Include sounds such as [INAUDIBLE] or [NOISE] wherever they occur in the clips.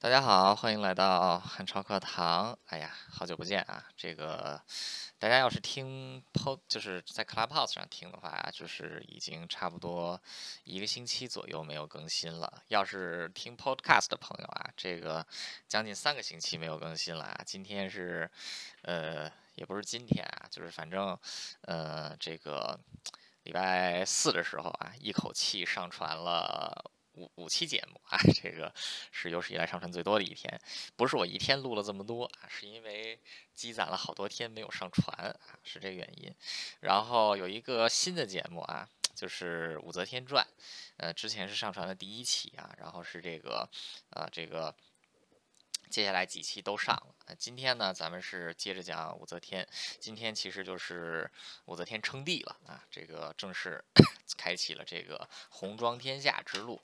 大家好，欢迎来到汉朝课堂。哎呀，好久不见啊！这个大家要是听 p o 就是在 Clubhouse 上听的话，就是已经差不多一个星期左右没有更新了。要是听 Podcast 的朋友啊，这个将近三个星期没有更新了啊。今天是，呃，也不是今天啊，就是反正，呃，这个礼拜四的时候啊，一口气上传了。五五期节目啊，[LAUGHS] 这个是有史以来上传最多的一天。不是我一天录了这么多啊，是因为积攒了好多天没有上传啊，是这个原因。然后有一个新的节目啊，就是《武则天传》，呃，之前是上传的第一期啊，然后是这个，呃，这个。接下来几期都上了。今天呢，咱们是接着讲武则天。今天其实就是武则天称帝了啊，这个正式开启了这个红装天下之路。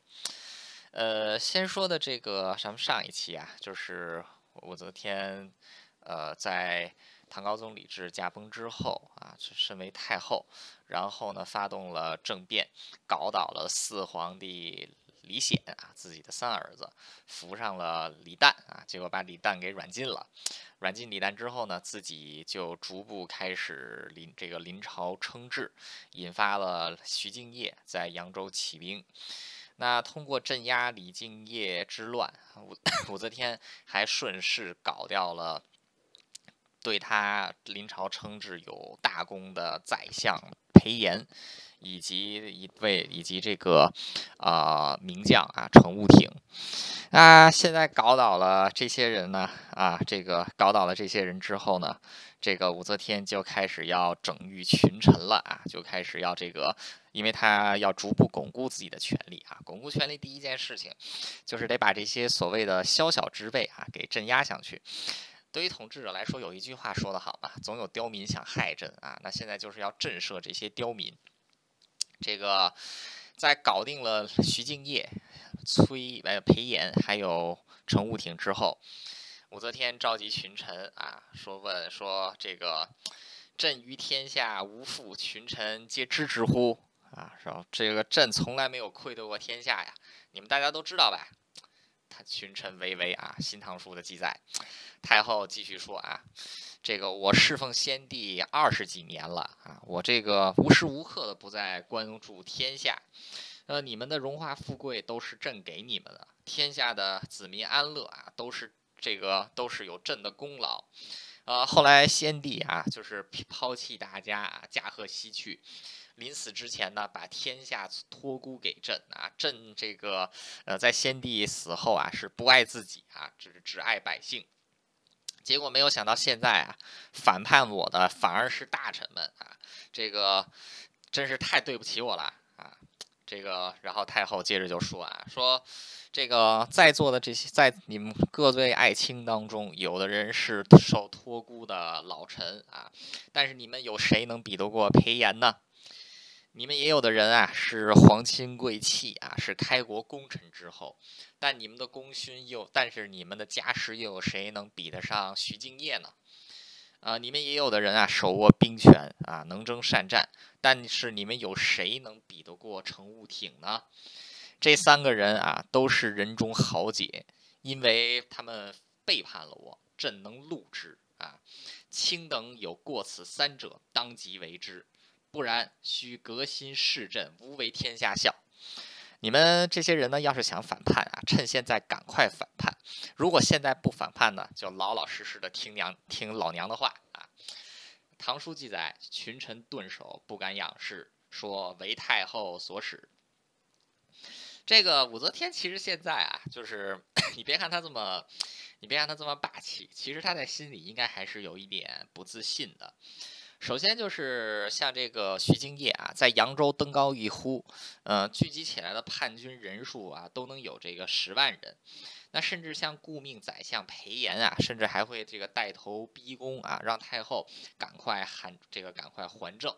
呃，先说的这个咱们上一期啊，就是武则天，呃，在唐高宗李治驾崩之后啊，身为太后，然后呢，发动了政变，搞倒了四皇帝。李显啊，自己的三儿子扶上了李旦啊，结果把李旦给软禁了。软禁李旦之后呢，自己就逐步开始临这个临朝称制，引发了徐敬业在扬州起兵。那通过镇压李敬业之乱，武 [COUGHS] 武则天还顺势搞掉了对他临朝称制有大功的宰相裴炎。以及一位以及这个啊名将啊程悟挺，啊现在搞倒了这些人呢啊这个搞倒了这些人之后呢，这个武则天就开始要整御群臣了啊，就开始要这个，因为他要逐步巩固自己的权力啊，巩固权力第一件事情就是得把这些所谓的宵小之辈啊给镇压下去。对于统治者来说，有一句话说得好嘛，总有刁民想害朕啊，那现在就是要震慑这些刁民。这个在搞定了徐敬业、崔呃裴炎还有程悟挺之后，武则天召集群臣啊，说问说这个朕于天下无负，群臣皆知之乎？啊，说这个朕从来没有愧对过天下呀，你们大家都知道吧？他群臣巍巍啊，《新唐书》的记载，太后继续说啊。这个我侍奉先帝二十几年了啊，我这个无时无刻的不在关注天下，呃，你们的荣华富贵都是朕给你们的，天下的子民安乐啊，都是这个都是有朕的功劳，呃，后来先帝啊，就是抛弃大家啊，驾鹤西去，临死之前呢，把天下托孤给朕啊，朕这个呃，在先帝死后啊，是不爱自己啊，只只爱百姓。结果没有想到，现在啊，反叛我的反而是大臣们啊！这个真是太对不起我了啊！这个，然后太后接着就说啊，说这个在座的这些在你们各位爱卿当中，有的人是受托孤的老臣啊，但是你们有谁能比得过裴炎呢？你们也有的人啊，是皇亲贵戚啊，是开国功臣之后，但你们的功勋又，但是你们的家世又有谁能比得上徐敬业呢？啊，你们也有的人啊，手握兵权啊，能征善战，但是你们有谁能比得过程悟挺呢？这三个人啊，都是人中豪杰，因为他们背叛了我，朕能戮之啊。卿等有过此三者，当即为之。不然，须革新市镇，无为天下笑。你们这些人呢，要是想反叛啊，趁现在赶快反叛。如果现在不反叛呢，就老老实实的听娘听老娘的话啊。唐书记载，群臣顿首，不敢仰视，说为太后所使。这个武则天其实现在啊，就是 [COUGHS] 你别看她这么，你别看她这么霸气，其实她在心里应该还是有一点不自信的。首先就是像这个徐敬业啊，在扬州登高一呼，呃，聚集起来的叛军人数啊，都能有这个十万人。那甚至像顾命宰相裴炎啊，甚至还会这个带头逼宫啊，让太后赶快喊这个赶快还政。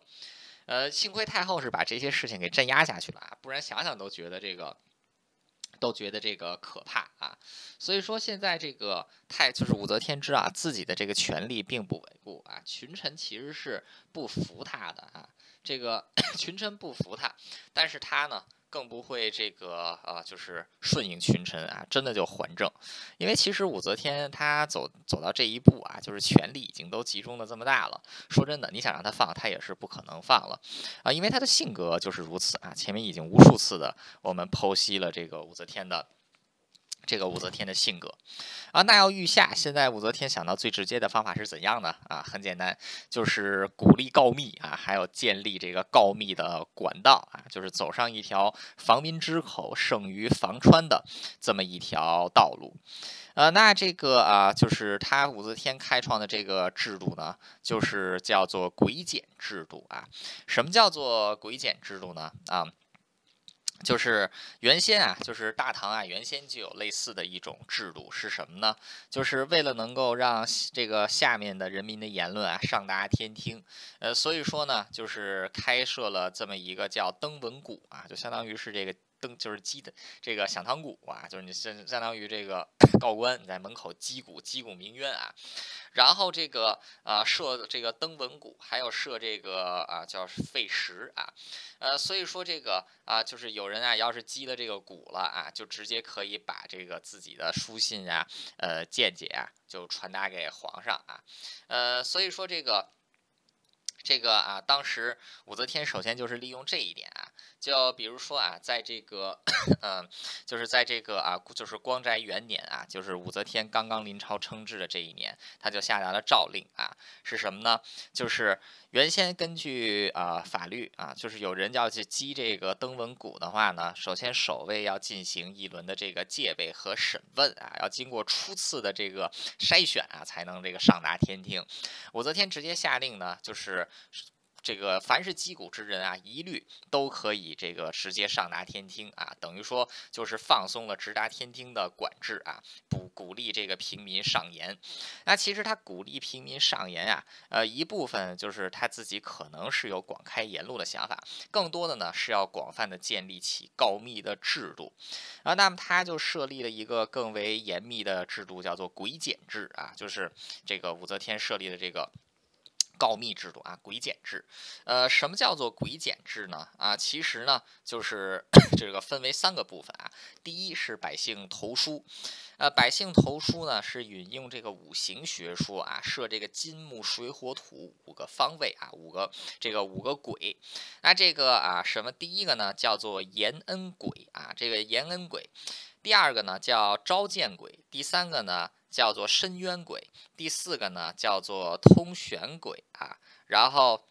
呃，幸亏太后是把这些事情给镇压下去了啊，不然想想都觉得这个。都觉得这个可怕啊，所以说现在这个太就是武则天知啊，自己的这个权力并不稳固啊，群臣其实是不服他的啊，这个 [COUGHS] 群臣不服他，但是他呢更不会这个啊，就是顺应群臣啊，真的就还政。因为其实武则天她走走到这一步啊，就是权力已经都集中的这么大了。说真的，你想让她放，她也是不可能放了啊，因为她的性格就是如此啊。前面已经无数次的我们剖析了这个武则天的。这个武则天的性格啊，那要御下，现在武则天想到最直接的方法是怎样呢？啊，很简单，就是鼓励告密啊，还有建立这个告密的管道啊，就是走上一条防民之口胜于防川的这么一条道路。呃，那这个啊，就是他武则天开创的这个制度呢，就是叫做癸减制度啊。什么叫做癸减制度呢？啊？就是原先啊，就是大唐啊，原先就有类似的一种制度，是什么呢？就是为了能够让这个下面的人民的言论啊上达天听，呃，所以说呢，就是开设了这么一个叫登闻鼓啊，就相当于是这个。登就是击的这个响堂鼓啊，就是你相相当于这个 [COUGHS] 告官你在门口击鼓击鼓鸣冤啊，然后这个啊设这个登闻鼓，还有设这个啊叫废石啊，呃所以说这个啊就是有人啊要是击了这个鼓了啊，就直接可以把这个自己的书信啊呃见解啊就传达给皇上啊，呃所以说这个。这个啊，当时武则天首先就是利用这一点啊，就比如说啊，在这个，嗯，就是在这个啊，就是光宅元年啊，就是武则天刚刚临朝称制的这一年，他就下达了诏令啊，是什么呢？就是。原先根据啊法律啊，就是有人要去击这个登闻鼓的话呢，首先守卫要进行一轮的这个戒备和审问啊，要经过初次的这个筛选啊，才能这个上达天听。武则天直接下令呢，就是。这个凡是击鼓之人啊，一律都可以这个直接上达天听啊，等于说就是放松了直达天听的管制啊，不鼓励这个平民上言。那其实他鼓励平民上言啊，呃，一部分就是他自己可能是有广开言路的想法，更多的呢是要广泛的建立起告密的制度啊。那么他就设立了一个更为严密的制度，叫做鬼检制啊，就是这个武则天设立的这个。告密制度啊，癸减制，呃，什么叫做癸减制呢？啊，其实呢，就是 [COUGHS] 这个分为三个部分啊。第一是百姓投书，呃，百姓投书呢是引用这个五行学说啊，设这个金木水火土五个方位啊，五个这个五个鬼。那这个啊，什么？第一个呢叫做延恩鬼啊，这个延恩鬼。第二个呢叫召见鬼，第三个呢叫做深渊鬼，第四个呢叫做通玄鬼啊，然后。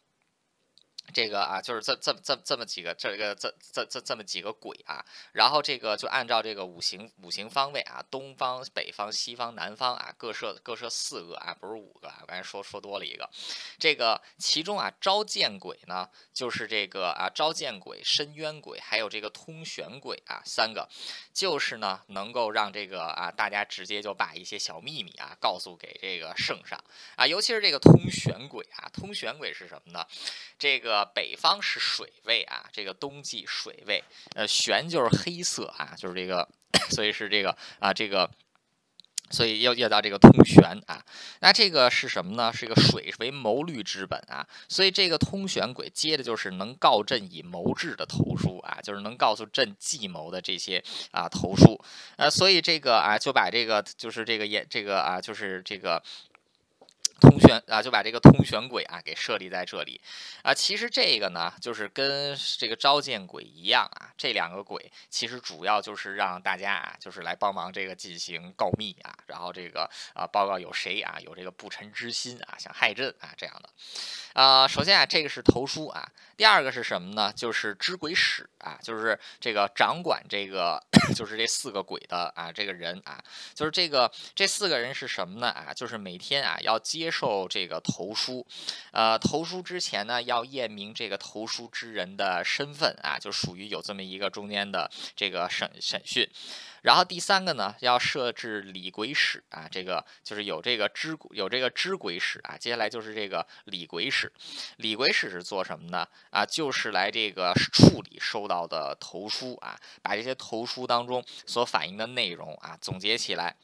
这个啊，就是这这这这么几个，这个这这这这么几个鬼啊，然后这个就按照这个五行五行方位啊，东方、北方、西方、南方啊，各设各设四个啊，不是五个啊，刚才说说多了一个。这个其中啊，招见鬼呢，就是这个啊，招见鬼、深渊鬼，还有这个通玄鬼啊，三个，就是呢，能够让这个啊，大家直接就把一些小秘密啊，告诉给这个圣上啊，尤其是这个通玄鬼啊，通玄鬼是什么呢？这个。呃，北方是水位啊，这个冬季水位，呃，玄就是黑色啊，就是这个，所以是这个啊，这个，所以要要到这个通玄啊，那这个是什么呢？是一个水为谋虑之本啊，所以这个通玄鬼接的就是能告朕以谋志的投书啊，就是能告诉朕计谋的这些啊投书，呃，所以这个啊就把这个就是这个也这个啊就是这个。通玄啊，就把这个通玄鬼啊给设立在这里啊。其实这个呢，就是跟这个召见鬼一样啊。这两个鬼其实主要就是让大家啊，就是来帮忙这个进行告密啊，然后这个啊报告有谁啊有这个不臣之心啊，想害朕啊这样的。啊，首先啊，这个是投书啊。第二个是什么呢？就是知鬼使啊，就是这个掌管这个，[COUGHS] 就是这四个鬼的啊，这个人啊，就是这个这四个人是什么呢？啊，就是每天啊要接接受这个投书，呃，投书之前呢要验明这个投书之人的身份啊，就属于有这么一个中间的这个审审讯。然后第三个呢，要设置李鬼使啊，这个就是有这个知有这个知鬼使啊。接下来就是这个李鬼使，李鬼使是做什么呢？啊，就是来这个处理收到的投书啊，把这些投书当中所反映的内容啊总结起来，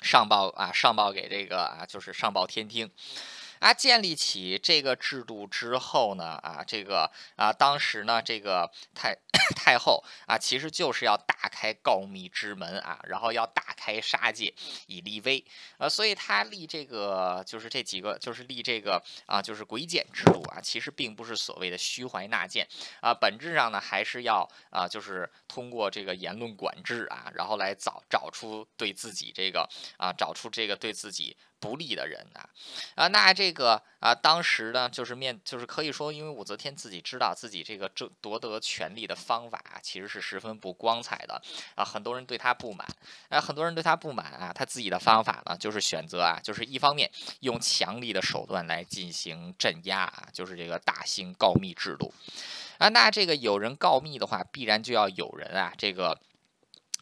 上报啊上报给这个啊就是上报天听。啊，建立起这个制度之后呢，啊，这个啊，当时呢，这个太 [COUGHS] 太后啊，其实就是要打开告密之门啊，然后要打开杀戒以立威，呃，所以他立这个就是这几个，就是立这个啊，就是鬼检制度啊，其实并不是所谓的虚怀纳谏啊，本质上呢，还是要啊，就是通过这个言论管制啊，然后来找找出对自己这个啊，找出这个对自己。不利的人啊，啊，那这个啊，当时呢，就是面，就是可以说，因为武则天自己知道自己这个争夺得权力的方法啊，其实是十分不光彩的啊，很多人对他不满，啊，很多人对他不满啊，他自己的方法呢，就是选择啊，就是一方面用强力的手段来进行镇压啊，就是这个大兴告密制度啊，那这个有人告密的话，必然就要有人啊，这个。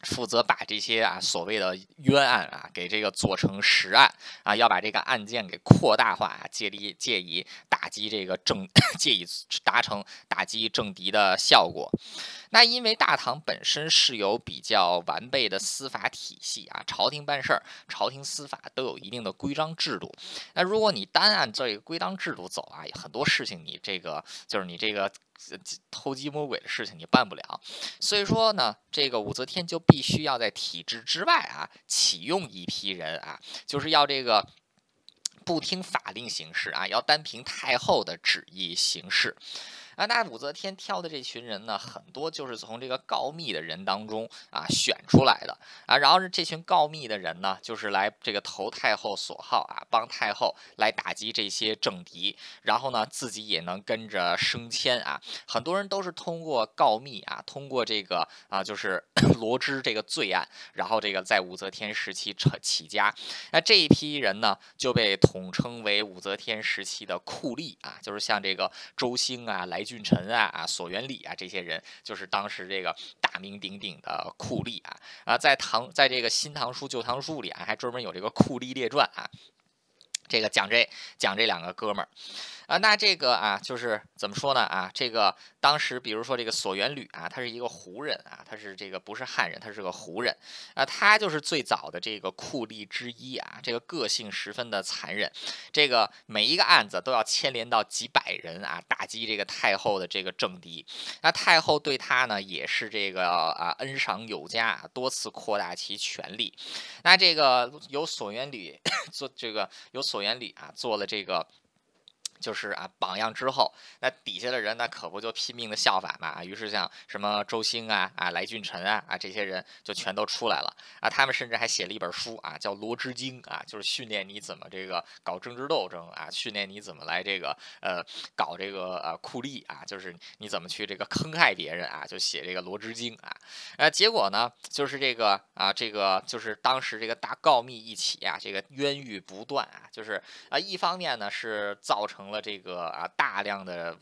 负责把这些啊所谓的冤案啊给这个做成实案啊，要把这个案件给扩大化啊，借力借以打击这个政，[COUGHS] 借以达成打击政敌的效果。那因为大唐本身是有比较完备的司法体系啊，朝廷办事儿，朝廷司法都有一定的规章制度。那如果你单按这个规章制度走啊，很多事情你这个就是你这个。偷鸡摸鬼的事情你办不了，所以说呢，这个武则天就必须要在体制之外啊，启用一批人啊，就是要这个不听法令行事啊，要单凭太后的旨意行事。啊，那武则天挑的这群人呢，很多就是从这个告密的人当中啊选出来的啊。然后这群告密的人呢，就是来这个投太后所好啊，帮太后来打击这些政敌，然后呢自己也能跟着升迁啊。很多人都是通过告密啊，通过这个啊，就是 [COUGHS] 罗织这个罪案，然后这个在武则天时期成起家。那这一批人呢，就被统称为武则天时期的酷吏啊，就是像这个周兴啊来。俊臣啊啊，索元礼啊，这些人就是当时这个大名鼎鼎的酷吏啊。啊，在唐在这个《新唐书》《旧唐书》里啊，还专门有这个酷吏列传啊，这个讲这讲这两个哥们儿。啊，那这个啊，就是怎么说呢？啊，这个当时，比如说这个索元吕啊，他是一个胡人啊，他是这个不是汉人，他是个胡人啊，他就是最早的这个酷吏之一啊，这个个性十分的残忍，这个每一个案子都要牵连到几百人啊，打击这个太后的这个政敌。那太后对他呢，也是这个啊恩赏有加，多次扩大其权力。那这个由索元吕 [COUGHS] 做这个由所原理啊做了这个。就是啊，榜样之后，那底下的人那可不就拼命的效法嘛？于是像什么周兴啊、啊来俊臣啊、啊这些人就全都出来了啊。他们甚至还写了一本书啊，叫《罗织经》啊，就是训练你怎么这个搞政治斗争啊，训练你怎么来这个呃搞这个呃酷吏啊，就是你怎么去这个坑害别人啊，就写这个《罗织经》啊。呃，结果呢，就是这个啊，这个就是当时这个大告密一起啊，这个冤狱不断啊，就是啊，一方面呢是造成成了。这个啊，大量的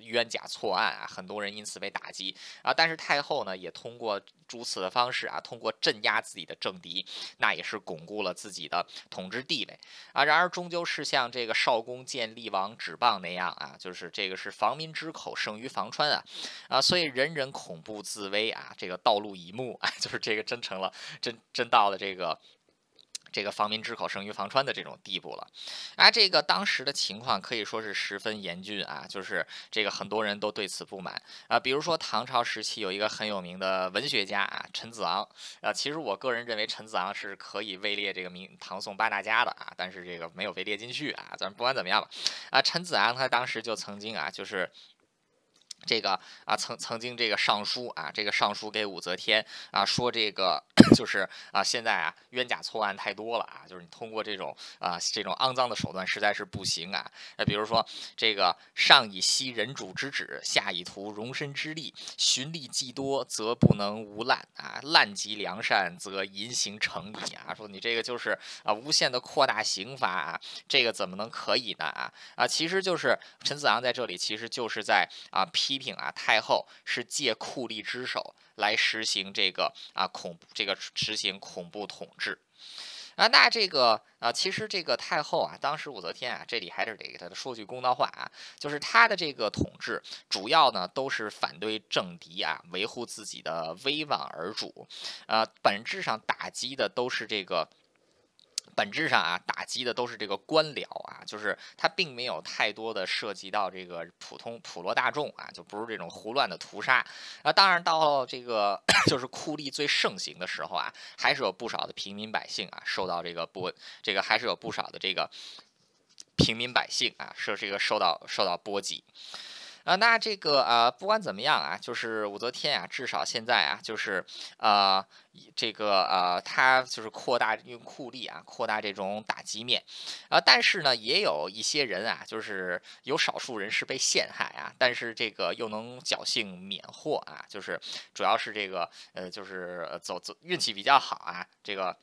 冤假错案啊，很多人因此被打击啊。但是太后呢，也通过如此的方式啊，通过镇压自己的政敌，那也是巩固了自己的统治地位啊。然而，终究是像这个少公见厉王指棒那样啊，就是这个是防民之口胜于防川啊啊，所以人人恐怖自危啊，这个道路一目啊，[LAUGHS] 就是这个真成了真真到了这个。这个防民之口胜于防川的这种地步了，啊，这个当时的情况可以说是十分严峻啊，就是这个很多人都对此不满。啊，比如说唐朝时期有一个很有名的文学家啊，陈子昂。啊，其实我个人认为陈子昂是可以位列这个明唐宋八大家的啊，但是这个没有被列进去啊，咱不管怎么样吧，啊，陈子昂他当时就曾经啊，就是。这个啊，曾曾经这个上书啊，这个上书给武则天啊，说这个 [COUGHS] 就是啊，现在啊冤假错案太多了啊，就是你通过这种啊这种肮脏的手段实在是不行啊。那比如说这个上以息人主之旨，下以图容身之力，循吏既多，则不能无滥啊，滥及良善，则淫行成矣啊。说你这个就是啊无限的扩大刑罚啊，这个怎么能可以呢啊啊？其实就是陈子昂在这里其实就是在啊批。批评啊，太后是借酷吏之手来实行这个啊恐这个实行恐怖统治啊。那这个啊，其实这个太后啊，当时武则天啊，这里还是得给她说句公道话啊，就是她的这个统治主要呢都是反对政敌啊，维护自己的威望而主，呃，本质上打击的都是这个。本质上啊，打击的都是这个官僚啊，就是他并没有太多的涉及到这个普通普罗大众啊，就不是这种胡乱的屠杀啊。当然，到这个 [CLEARS THROAT] 就是酷吏最盛行的时候啊，还是有不少的平民百姓啊受到这个波，这个还是有不少的这个平民百姓啊受这个受到受到波及。啊，那这个呃，不管怎么样啊，就是武则天啊，至少现在啊，就是呃，这个呃，他就是扩大用酷吏啊，扩大这种打击面，啊，但是呢，也有一些人啊，就是有少数人是被陷害啊，但是这个又能侥幸免祸啊，就是主要是这个呃，就是走走运气比较好啊，这个。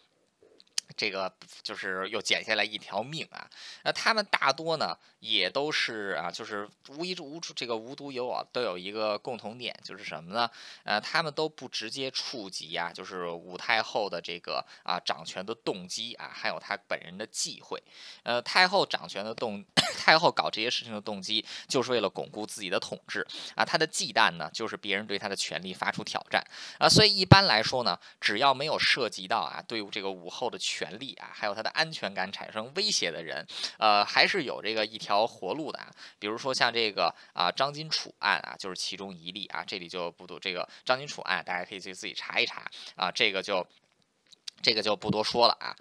这个就是又捡下来一条命啊！那他们大多呢，也都是啊，就是无一无处这个无独有偶，都有一个共同点，就是什么呢？呃，他们都不直接触及啊，就是武太后的这个啊掌权的动机啊，还有他本人的忌讳。呃，太后掌权的动，[COUGHS] 太后搞这些事情的动机，就是为了巩固自己的统治啊。他的忌惮呢，就是别人对他的权力发出挑战啊。所以一般来说呢，只要没有涉及到啊，对这个武后的权。权利啊，还有他的安全感产生威胁的人，呃，还是有这个一条活路的啊。比如说像这个啊张金楚案啊，就是其中一例啊。这里就不读，这个张金楚案大家可以去自己查一查啊。这个就这个就不多说了啊。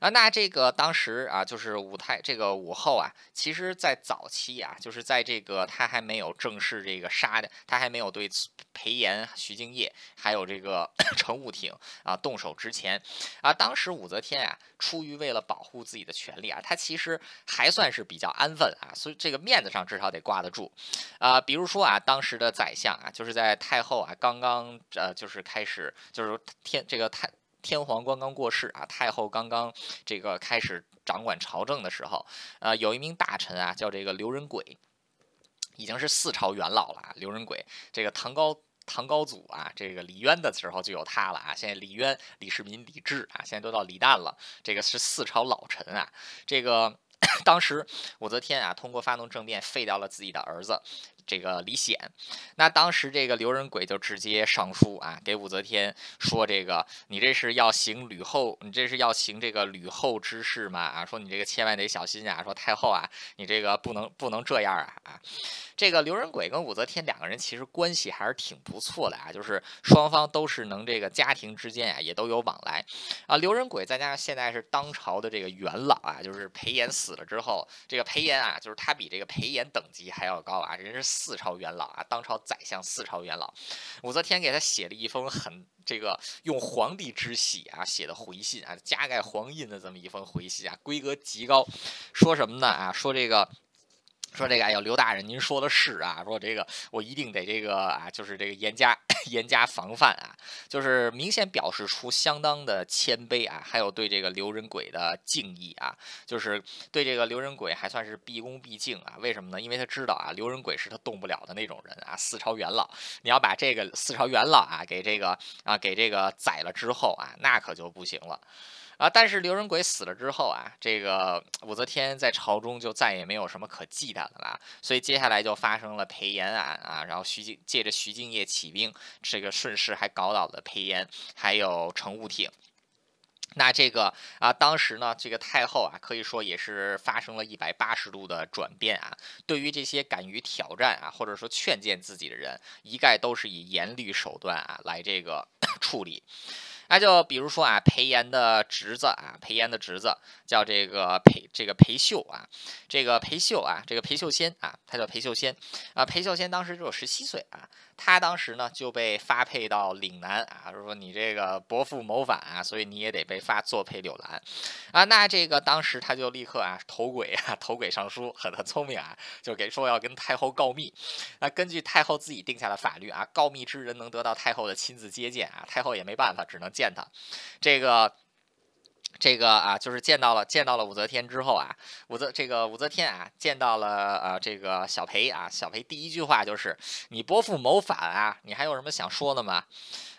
啊，那这个当时啊，就是武太这个武后啊，其实在早期啊，就是在这个他还没有正式这个杀的，他还没有对裴炎、徐敬业还有这个 [COUGHS] 程武挺啊动手之前啊，当时武则天啊，出于为了保护自己的权利啊，他其实还算是比较安分啊，所以这个面子上至少得挂得住啊。比如说啊，当时的宰相啊，就是在太后啊刚刚呃，就是开始就是天这个太。天皇刚刚过世啊，太后刚刚这个开始掌管朝政的时候，呃，有一名大臣啊，叫这个刘仁轨，已经是四朝元老了啊。刘仁轨，这个唐高唐高祖啊，这个李渊的时候就有他了啊。现在李渊、李世民、李治啊，现在都到李旦了，这个是四朝老臣啊。这个 [COUGHS] 当时武则天啊，通过发动政变废掉了自己的儿子。这个李显，那当时这个刘仁轨就直接上书啊，给武则天说：“这个你这是要行吕后，你这是要行这个吕后之事嘛？啊，说你这个千万得小心啊！说太后啊，你这个不能不能这样啊啊！这个刘仁轨跟武则天两个人其实关系还是挺不错的啊，就是双方都是能这个家庭之间啊也都有往来啊。刘仁轨再加上现在是当朝的这个元老啊，就是裴炎死了之后，这个裴炎啊，就是他比这个裴炎等级还要高啊，人是死。四朝元老啊，当朝宰相，四朝元老，武则天给他写了一封很这个用皇帝之喜啊写的回信啊，加盖黄印的这么一封回信啊，规格极高，说什么呢啊？说这个。说这个，哎呦，刘大人，您说的是啊，说这个我一定得这个啊，就是这个严加 [COUGHS] 严加防范啊，就是明显表示出相当的谦卑啊，还有对这个刘仁轨的敬意啊，就是对这个刘仁轨还算是毕恭毕敬啊。为什么呢？因为他知道啊，刘仁轨是他动不了的那种人啊，四朝元老，你要把这个四朝元老啊给这个啊给这个宰了之后啊，那可就不行了。啊！但是刘仁轨死了之后啊，这个武则天在朝中就再也没有什么可忌惮的了，所以接下来就发生了裴炎案啊，然后徐敬借着徐敬业起兵，这个顺势还搞倒了裴炎，还有程务挺。那这个啊，当时呢，这个太后啊，可以说也是发生了一百八十度的转变啊。对于这些敢于挑战啊，或者说劝谏自己的人，一概都是以严厉手段啊来这个 [COUGHS] 处理。那就比如说啊，裴炎的侄子啊，裴炎的侄子叫这个裴这个裴秀啊，这个裴秀啊，这个裴秀仙啊，他叫裴秀仙啊，裴秀仙当时只有十七岁啊。他当时呢就被发配到岭南啊，说你这个伯父谋反啊，所以你也得被发作配柳兰啊。那这个当时他就立刻啊投轨啊投轨上书，很很聪明啊，就给说要跟太后告密。那根据太后自己定下的法律啊，告密之人能得到太后的亲自接见啊，太后也没办法，只能见他。这个。这个啊，就是见到了见到了武则天之后啊，武则这个武则天啊，见到了呃这个小裴啊，小裴第一句话就是你伯父谋反啊，你还有什么想说的吗？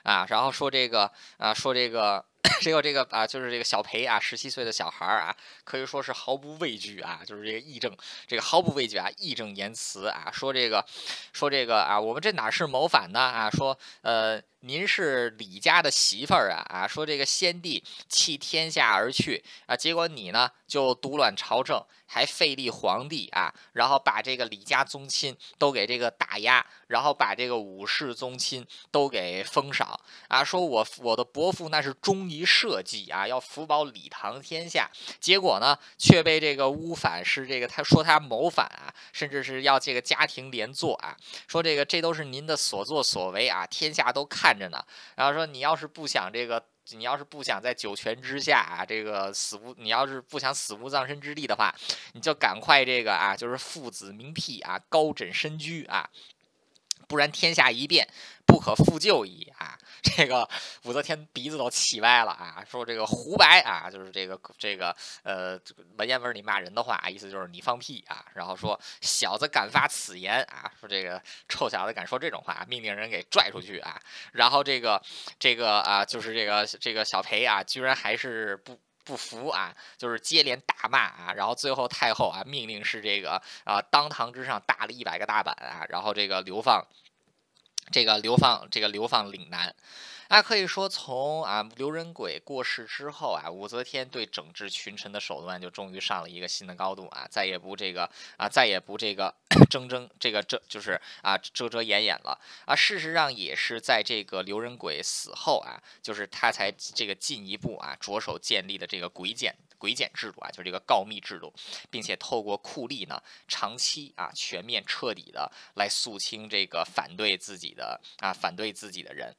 啊，然后说这个啊，说这个。只 [CLEARS THROAT] 有这个啊，就是这个小裴啊，十七岁的小孩儿啊，可以说是毫不畏惧啊，就是这个义正，这个毫不畏惧啊，义正言辞啊，说这个，说这个啊，我们这哪是谋反呢啊？说呃您是李家的媳妇儿啊啊，说这个先帝弃天下而去啊，结果你呢就独揽朝政。还废立皇帝啊，然后把这个李家宗亲都给这个打压，然后把这个武氏宗亲都给封赏啊，说我我的伯父那是忠于社稷啊，要福保李唐天下，结果呢却被这个乌反是这个他说他谋反啊，甚至是要这个家庭连坐啊，说这个这都是您的所作所为啊，天下都看看着呢，然后说你要是不想这个。你要是不想在九泉之下啊，这个死无，你要是不想死无葬身之地的话，你就赶快这个啊，就是父子明辟啊，高枕深居啊。不然天下一变，不可复旧矣啊！这个武则天鼻子都气歪了啊！说这个胡白啊，就是这个这个呃文言文里骂人的话，意思就是你放屁啊！然后说小子敢发此言啊！说这个臭小子敢说这种话，命令人给拽出去啊！然后这个这个啊，就是这个这个小裴啊，居然还是不。不服啊，就是接连大骂啊，然后最后太后啊命令是这个啊当堂之上打了一百个大板啊，然后这个流放，这个流放这个流放岭南。那可以说，从啊刘仁轨过世之后啊，武则天对整治群臣的手段就终于上了一个新的高度啊，再也不这个啊，再也不这个 [CLEARS THROAT] 争争这个这就是啊遮遮掩掩了啊。事实上，也是在这个刘仁轨死后啊，就是他才这个进一步啊着手建立的这个鬼检鬼检制度啊，就是这个告密制度，并且透过酷吏呢，长期啊全面彻底的来肃清这个反对自己的啊反对自己的人。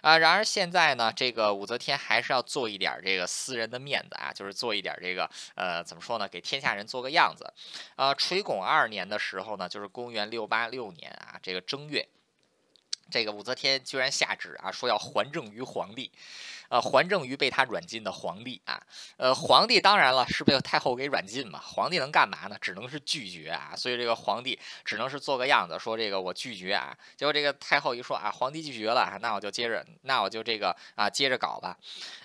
啊，然而现在呢，这个武则天还是要做一点这个私人的面子啊，就是做一点这个呃，怎么说呢，给天下人做个样子。呃，垂拱二年的时候呢，就是公元六八六年啊，这个正月，这个武则天居然下旨啊，说要还政于皇帝。呃，还政于被他软禁的皇帝啊，呃，皇帝当然了是被太后给软禁嘛，皇帝能干嘛呢？只能是拒绝啊，所以这个皇帝只能是做个样子，说这个我拒绝啊。结果这个太后一说啊，皇帝拒绝了，那我就接着，那我就这个啊，接着搞吧，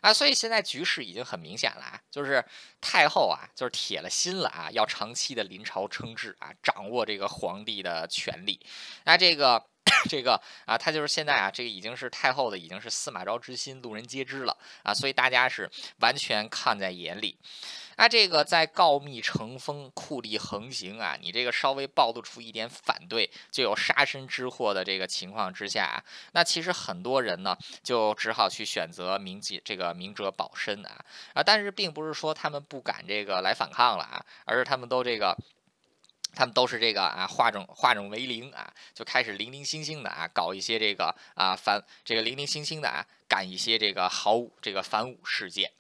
啊，所以现在局势已经很明显了啊，就是太后啊，就是铁了心了啊，要长期的临朝称制啊，掌握这个皇帝的权力，那这个。[COUGHS] 这个啊，他就是现在啊，这个已经是太后的，已经是司马昭之心，路人皆知了啊，所以大家是完全看在眼里。那这个在告密成风、酷吏横行啊，你这个稍微暴露出一点反对，就有杀身之祸的这个情况之下啊，那其实很多人呢，就只好去选择明记这个明哲保身啊啊，但是并不是说他们不敢这个来反抗了啊，而是他们都这个。他们都是这个啊，化整化整为零啊，就开始零零星星的啊，搞一些这个啊反这个零零星星的啊，干一些这个好武这个反武事件。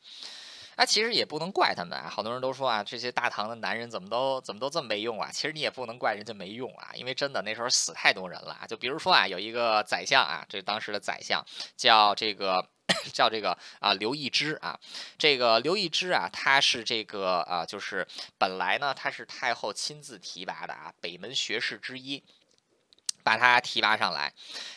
啊，其实也不能怪他们啊，好多人都说啊，这些大唐的男人怎么都怎么都这么没用啊？其实你也不能怪人家没用啊，因为真的那时候死太多人了。就比如说啊，有一个宰相啊，这当时的宰相叫这个。[COUGHS] 叫这个啊，刘义之啊，这个刘义之啊，他是这个啊，就是本来呢，他是太后亲自提拔的啊，北门学士之一，把他提拔上来。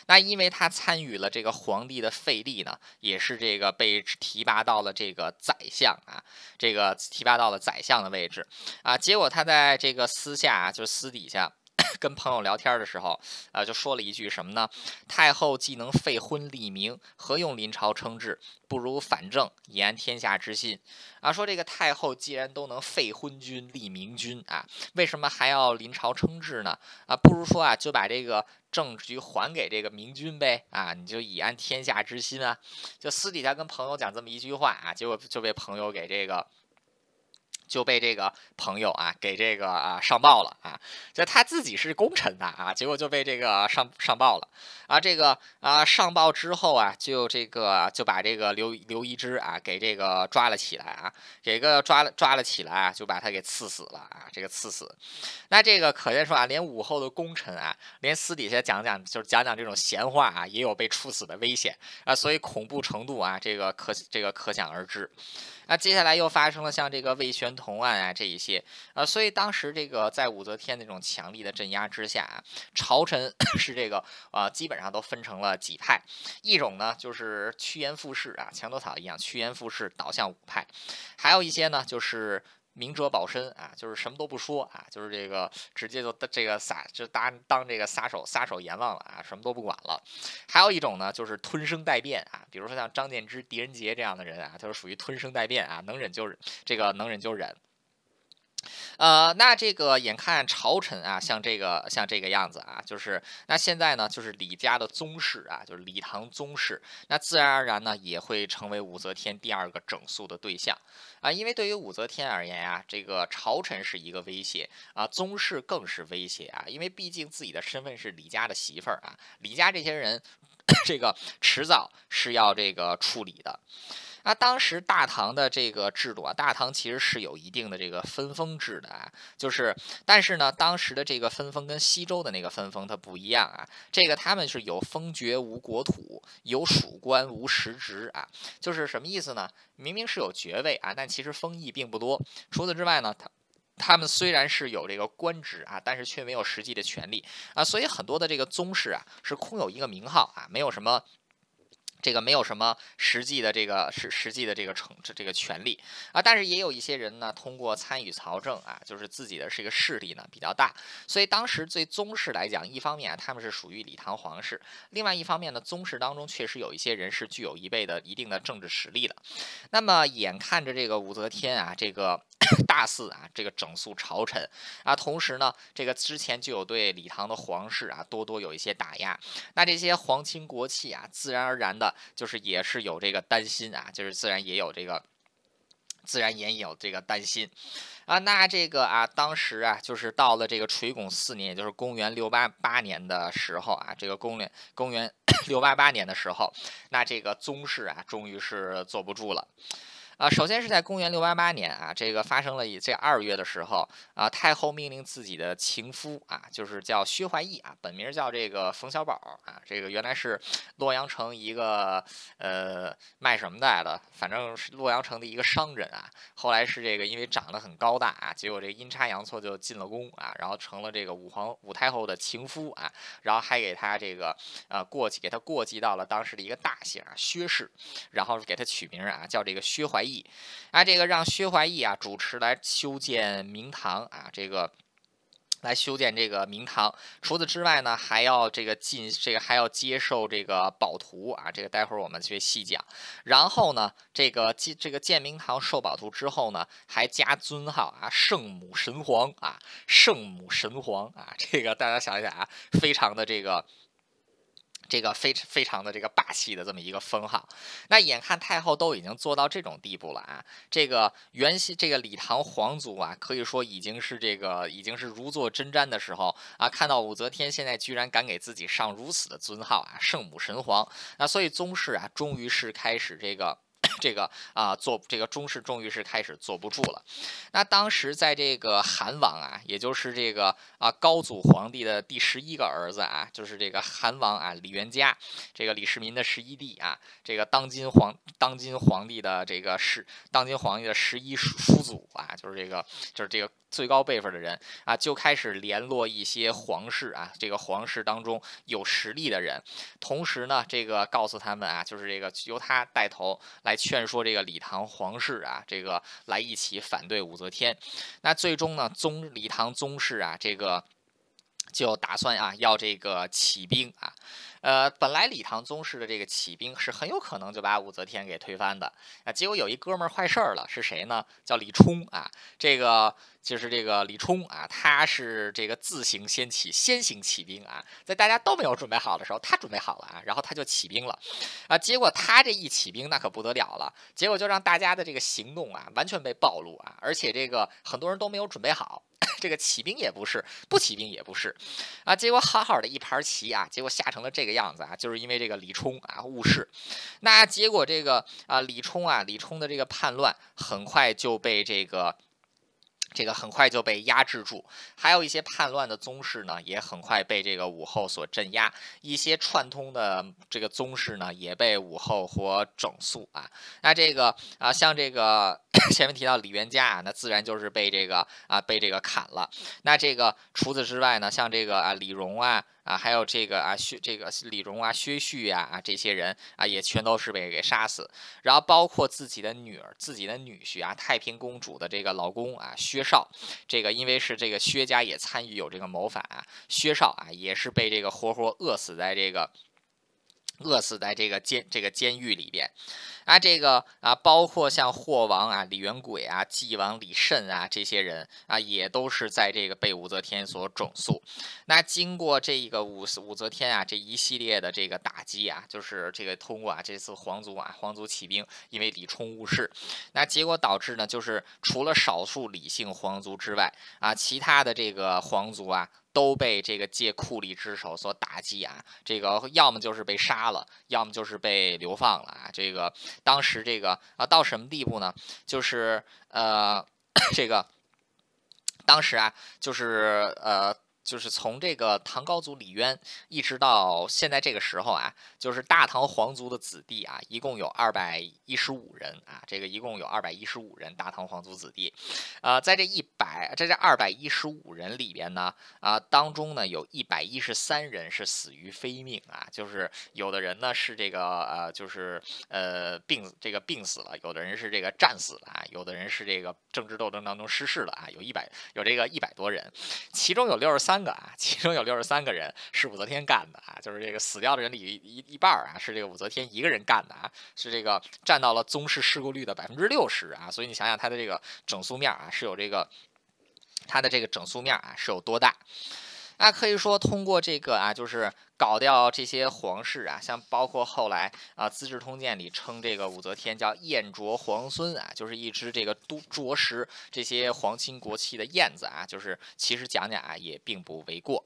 那因为他参与了这个皇帝的废立呢，也是这个被提拔到了这个宰相啊，这个提拔到了宰相的位置啊。结果他在这个私下啊，就是私底下。[LAUGHS] 跟朋友聊天的时候，呃，就说了一句什么呢？太后既能废婚立明，何用临朝称制？不如反正，以安天下之心。啊，说这个太后既然都能废昏君立明君啊，为什么还要临朝称制呢？啊，不如说啊，就把这个政局还给这个明君呗。啊，你就以安天下之心啊。就私底下跟朋友讲这么一句话啊，结果就被朋友给这个。就被这个朋友啊给这个啊上报了啊，就他自己是功臣呐啊，结果就被这个上上报了。啊，这个啊上报之后啊，就这个就把这个刘刘一之啊给这个抓了起来啊，给个抓了抓了起来啊，就把他给赐死了啊，这个赐死，那这个可见说啊，连武后的功臣啊，连私底下讲讲就是讲讲这种闲话啊，也有被处死的危险。啊，所以恐怖程度啊，这个可这个可想而知。那接下来又发生了像这个魏玄同案啊这一些，啊，所以当时这个在武则天那种强力的镇压之下啊，朝臣 [CLEARS THROAT] 是这个啊基本上都分成了几派，一种呢就是趋炎附势啊，墙头草一样趋炎附势倒向五派，还有一些呢就是。明哲保身啊，就是什么都不说啊，就是这个直接就这个撒就当当这个撒手撒手阎王了啊，什么都不管了。还有一种呢，就是吞声带变啊，比如说像张建之、狄仁杰这样的人啊，他是属于吞声带变啊，能忍就忍，这个能忍就忍。呃，那这个眼看朝臣啊，像这个像这个样子啊，就是那现在呢，就是李家的宗室啊，就是李唐宗室，那自然而然呢，也会成为武则天第二个整肃的对象啊。因为对于武则天而言啊，这个朝臣是一个威胁啊，宗室更是威胁啊。因为毕竟自己的身份是李家的媳妇儿啊，李家这些人，[COUGHS] 这个迟早是要这个处理的。那当时大唐的这个制度啊，大唐其实是有一定的这个分封制的啊，就是，但是呢，当时的这个分封跟西周的那个分封它不一样啊，这个他们是有封爵无国土，有属官无实职啊，就是什么意思呢？明明是有爵位啊，但其实封邑并不多。除此之外呢，他他们虽然是有这个官职啊，但是却没有实际的权利啊，所以很多的这个宗室啊，是空有一个名号啊，没有什么。这个没有什么实际的这个实实际的这个成这这个权利啊，但是也有一些人呢，通过参与朝政啊，就是自己的这个势力呢比较大，所以当时对宗室来讲，一方面他们是属于李唐皇室，另外一方面呢，宗室当中确实有一些人是具有一辈的一定的政治实力的。那么眼看着这个武则天啊，这个。[COUGHS] 大肆啊，这个整肃朝臣啊，同时呢，这个之前就有对李唐的皇室啊，多多有一些打压。那这些皇亲国戚啊，自然而然的，就是也是有这个担心啊，就是自然也有这个，自然也有这个担心啊。那这个啊，当时啊，就是到了这个垂拱四年，也就是公元六八八年的时候啊，这个公元公元 [COUGHS] 六八八年的时候，那这个宗室啊，终于是坐不住了。啊，首先是在公元六八八年啊，这个发生了这二月的时候啊，太后命令自己的情夫啊，就是叫薛怀义啊，本名叫这个冯小宝啊，这个原来是洛阳城一个呃卖什么的来的，反正是洛阳城的一个商人啊，后来是这个因为长得很高大啊，结果这阴差阳错就进了宫啊，然后成了这个武皇武太后的情夫啊，然后还给他这个呃过继，给他过继到了当时的一个大姓啊薛氏，然后给他取名啊叫这个薛怀义义。啊，这个让薛怀义啊主持来修建明堂啊，这个来修建这个明堂。除此之外呢，还要这个进这个还要接受这个宝图啊，这个待会儿我们去细讲。然后呢，这个建这个建明堂受宝图之后呢，还加尊号啊，圣母神皇啊，圣母神皇啊，这个大家想一想啊，非常的这个。这个非非常的这个霸气的这么一个封号，那眼看太后都已经做到这种地步了啊，这个原先这个李唐皇族啊，可以说已经是这个已经是如坐针毡的时候啊，看到武则天现在居然敢给自己上如此的尊号啊，圣母神皇，那所以宗室啊，终于是开始这个。这个啊，坐这个中室终于是开始坐不住了。那当时在这个韩王啊，也就是这个啊高祖皇帝的第十一个儿子啊，就是这个韩王啊李元嘉，这个李世民的十一弟啊，这个当今皇当今皇帝的这个是当今皇帝的十一叔祖啊，就是这个就是这个。最高辈分的人啊，就开始联络一些皇室啊，这个皇室当中有实力的人，同时呢，这个告诉他们啊，就是这个由他带头来来劝说这个李唐皇室啊，这个来一起反对武则天。那最终呢，宗李唐宗室啊，这个就打算啊，要这个起兵啊。呃，本来李唐宗室的这个起兵是很有可能就把武则天给推翻的啊，结果有一哥们儿坏事儿了，是谁呢？叫李冲啊，这个就是这个李冲啊，他是这个自行先起，先行起兵啊，在大家都没有准备好的时候，他准备好了啊，然后他就起兵了啊，结果他这一起兵那可不得了了，结果就让大家的这个行动啊完全被暴露啊，而且这个很多人都没有准备好。[LAUGHS] 这个起兵也不是，不起兵也不是，啊，结果好好的一盘棋啊，结果下成了这个样子啊，就是因为这个李冲啊误事，那结果这个啊李冲啊李冲的这个叛乱很快就被这个。这个很快就被压制住，还有一些叛乱的宗室呢，也很快被这个武后所镇压。一些串通的这个宗室呢，也被武后或整肃啊。那这个啊，像这个 [COUGHS] 前面提到李元嘉啊，那自然就是被这个啊被这个砍了。那这个除此之外呢，像这个啊李荣啊啊，还有这个啊薛这个李荣啊薛旭呀啊这些人啊，也全都是被给杀死。然后包括自己的女儿、自己的女婿啊，太平公主的这个老公啊薛绍，这个因为是这个薛家也参与有这个谋反啊，薛绍啊也是被这个活活饿死在这个。饿死在这个监这个监狱里边，啊，这个啊，包括像霍王啊、李元轨啊、纪王李慎啊这些人啊，也都是在这个被武则天所整肃。那经过这个武武则天啊这一系列的这个打击啊，就是这个通过啊这次皇族啊皇族起兵，因为李冲误事，那结果导致呢，就是除了少数李姓皇族之外啊，其他的这个皇族啊。都被这个借库里之手所打击啊，这个要么就是被杀了，要么就是被流放了啊。这个当时这个啊到什么地步呢？就是呃 [COUGHS] 这个当时啊就是呃。就是从这个唐高祖李渊一直到现在这个时候啊，就是大唐皇族的子弟啊，一共有二百一十五人啊，这个一共有二百一十五人大唐皇族子弟，呃，在这一百在这二百一十五人里边呢，啊，当中呢有一百一十三人是死于非命啊，就是有的人呢是这个呃，就是呃病这个病死了，有的人是这个战死了啊，有的人是这个政治斗争当中失势了啊，有一百有这个一百多人，其中有六十三。三个啊，[LAUGHS] 其中有六十三个人是武则天干的啊，就是这个死掉的人里一一半啊，是这个武则天一个人干的啊，是这个占到了宗室事故率的百分之六十啊，所以你想想他的这个整肃面啊，是有这个他的这个整肃面啊是有多大？那可以说通过这个啊，就是搞掉这些皇室啊，像包括后来啊，《资治通鉴》里称这个武则天叫燕啄皇孙啊，就是一只这个都啄食这些皇亲国戚的燕子啊，就是其实讲讲啊，也并不为过。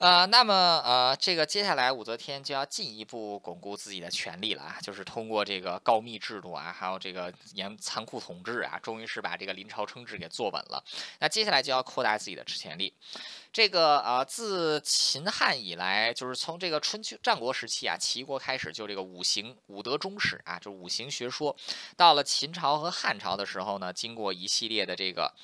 呃，那么呃，这个接下来武则天就要进一步巩固自己的权利了啊，就是通过这个告密制度啊，还有这个严残酷统治啊，终于是把这个临朝称制给坐稳了。那接下来就要扩大自己的权力。这个呃，自秦汉以来，就是从这个春秋战国时期啊，齐国开始就这个五行五德终始啊，就五行学说。到了秦朝和汉朝的时候呢，经过一系列的这个。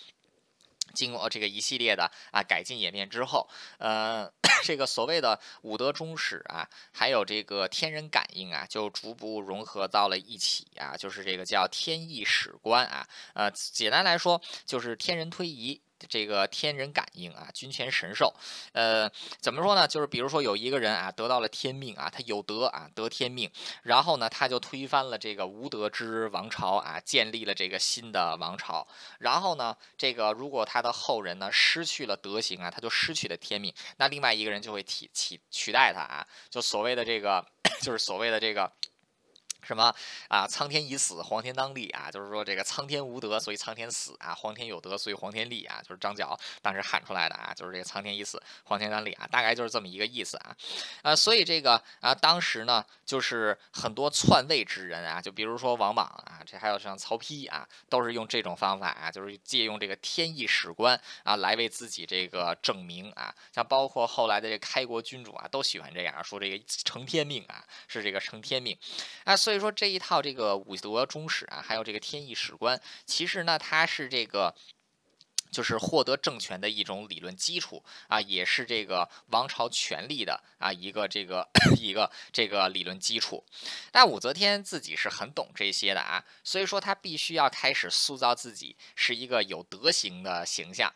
经过这个一系列的啊改进演变之后，呃，[COUGHS] 这个所谓的五德忠史啊，还有这个天人感应啊，就逐步融合到了一起啊，就是这个叫天意史观啊，呃，简单来说就是天人推移。这个天人感应啊，君权神授，呃，怎么说呢？就是比如说有一个人啊，得到了天命啊，他有德啊，得天命，然后呢，他就推翻了这个无德之王朝啊，建立了这个新的王朝。然后呢，这个如果他的后人呢失去了德行啊，他就失去了天命，那另外一个人就会替替取代他啊，就所谓的这个，[COUGHS] 就是所谓的这个。什么啊？苍天已死，黄天当立啊！就是说这个苍天无德，所以苍天死啊；黄天有德，所以黄天立啊。就是张角当时喊出来的啊，就是这个苍天已死，黄天当立啊，大概就是这么一个意思啊。呃，所以这个啊，当时呢，就是很多篡位之人啊，就比如说王莽啊，这还有像曹丕啊，都是用这种方法啊，就是借用这个天意史观啊，来为自己这个证明啊。像包括后来的这开国君主啊，都喜欢这样说，这个承天命啊，是这个承天命啊，所以。所以说这一套这个武德忠史啊，还有这个天意史观，其实呢，它是这个。就是获得政权的一种理论基础啊，也是这个王朝权力的啊一个这个 [COUGHS] 一个这个理论基础。但武则天自己是很懂这些的啊，所以说她必须要开始塑造自己是一个有德行的形象。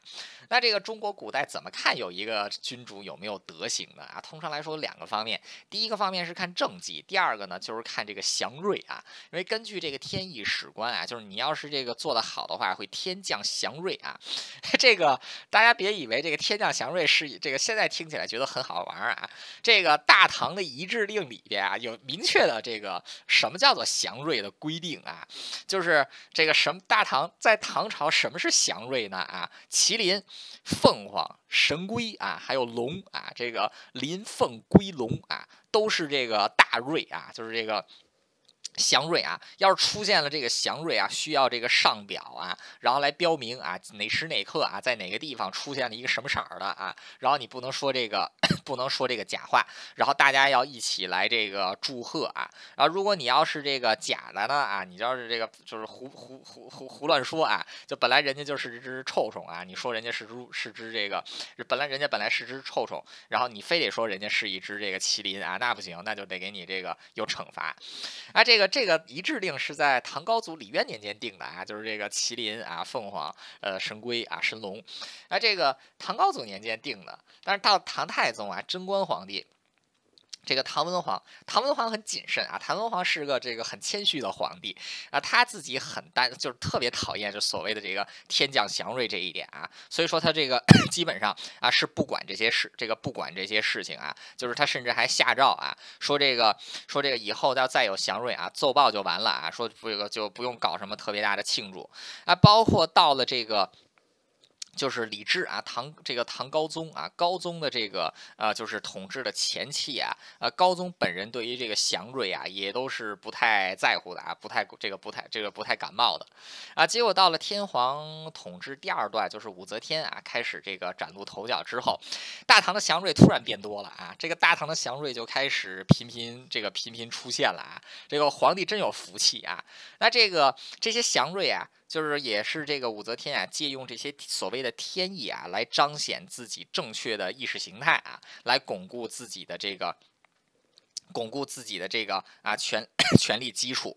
那这个中国古代怎么看有一个君主有没有德行呢？啊？通常来说有两个方面，第一个方面是看政绩，第二个呢就是看这个祥瑞啊。因为根据这个天意史观啊，就是你要是这个做得好的话，会天降祥瑞啊。[LAUGHS] 这个大家别以为这个天降祥瑞是这个现在听起来觉得很好玩啊。这个大唐的遗制令里边啊有明确的这个什么叫做祥瑞的规定啊，就是这个什么大唐在唐朝什么是祥瑞呢啊？麒麟、凤凰、神龟啊，还有龙啊，这个麟凤龟龙啊，都是这个大瑞啊，就是这个。祥瑞啊，要是出现了这个祥瑞啊，需要这个上表啊，然后来标明啊哪时哪刻啊，在哪个地方出现了一个什么色儿的啊，然后你不能说这个 [CLEARS THROAT] 不能说这个假话，然后大家要一起来这个祝贺啊，然后如果你要是这个假的呢啊，你要是这个就是胡胡胡胡胡乱说啊，就本来人家就是只臭虫啊，你说人家是只是只这个，本来人家本来是只臭虫，然后你非得说人家是一只这个麒麟啊，那不行，那就得给你这个有惩罚啊，这个。这个一制令是在唐高祖李渊年间定的啊，就是这个麒麟啊、凤凰、呃、神龟啊、神龙，啊，这个唐高祖年间定的，但是到唐太宗啊，贞观皇帝。这个唐文皇，唐文皇很谨慎啊。唐文皇是个这个很谦虚的皇帝啊，他自己很担，就是特别讨厌就所谓的这个天降祥瑞这一点啊。所以说他这个 [CLEARS THROAT] 基本上啊是不管这些事，这个不管这些事情啊，就是他甚至还下诏啊，说这个说这个以后要再有祥瑞啊，奏报就完了啊，说这个就不用搞什么特别大的庆祝啊，包括到了这个。就是李治啊，唐这个唐高宗啊，高宗的这个呃，就是统治的前期啊，呃，高宗本人对于这个祥瑞啊，也都是不太在乎的啊，不太这个不太这个不太感冒的啊。结果到了天皇统治第二段，就是武则天啊，开始这个崭露头角之后，大唐的祥瑞突然变多了啊，这个大唐的祥瑞就开始频频这个频频出现了啊，这个皇帝真有福气啊。那这个这些祥瑞啊。就是也是这个武则天啊，借用这些所谓的天意啊，来彰显自己正确的意识形态啊，来巩固自己的这个，巩固自己的这个啊权 [COUGHS] 权力基础。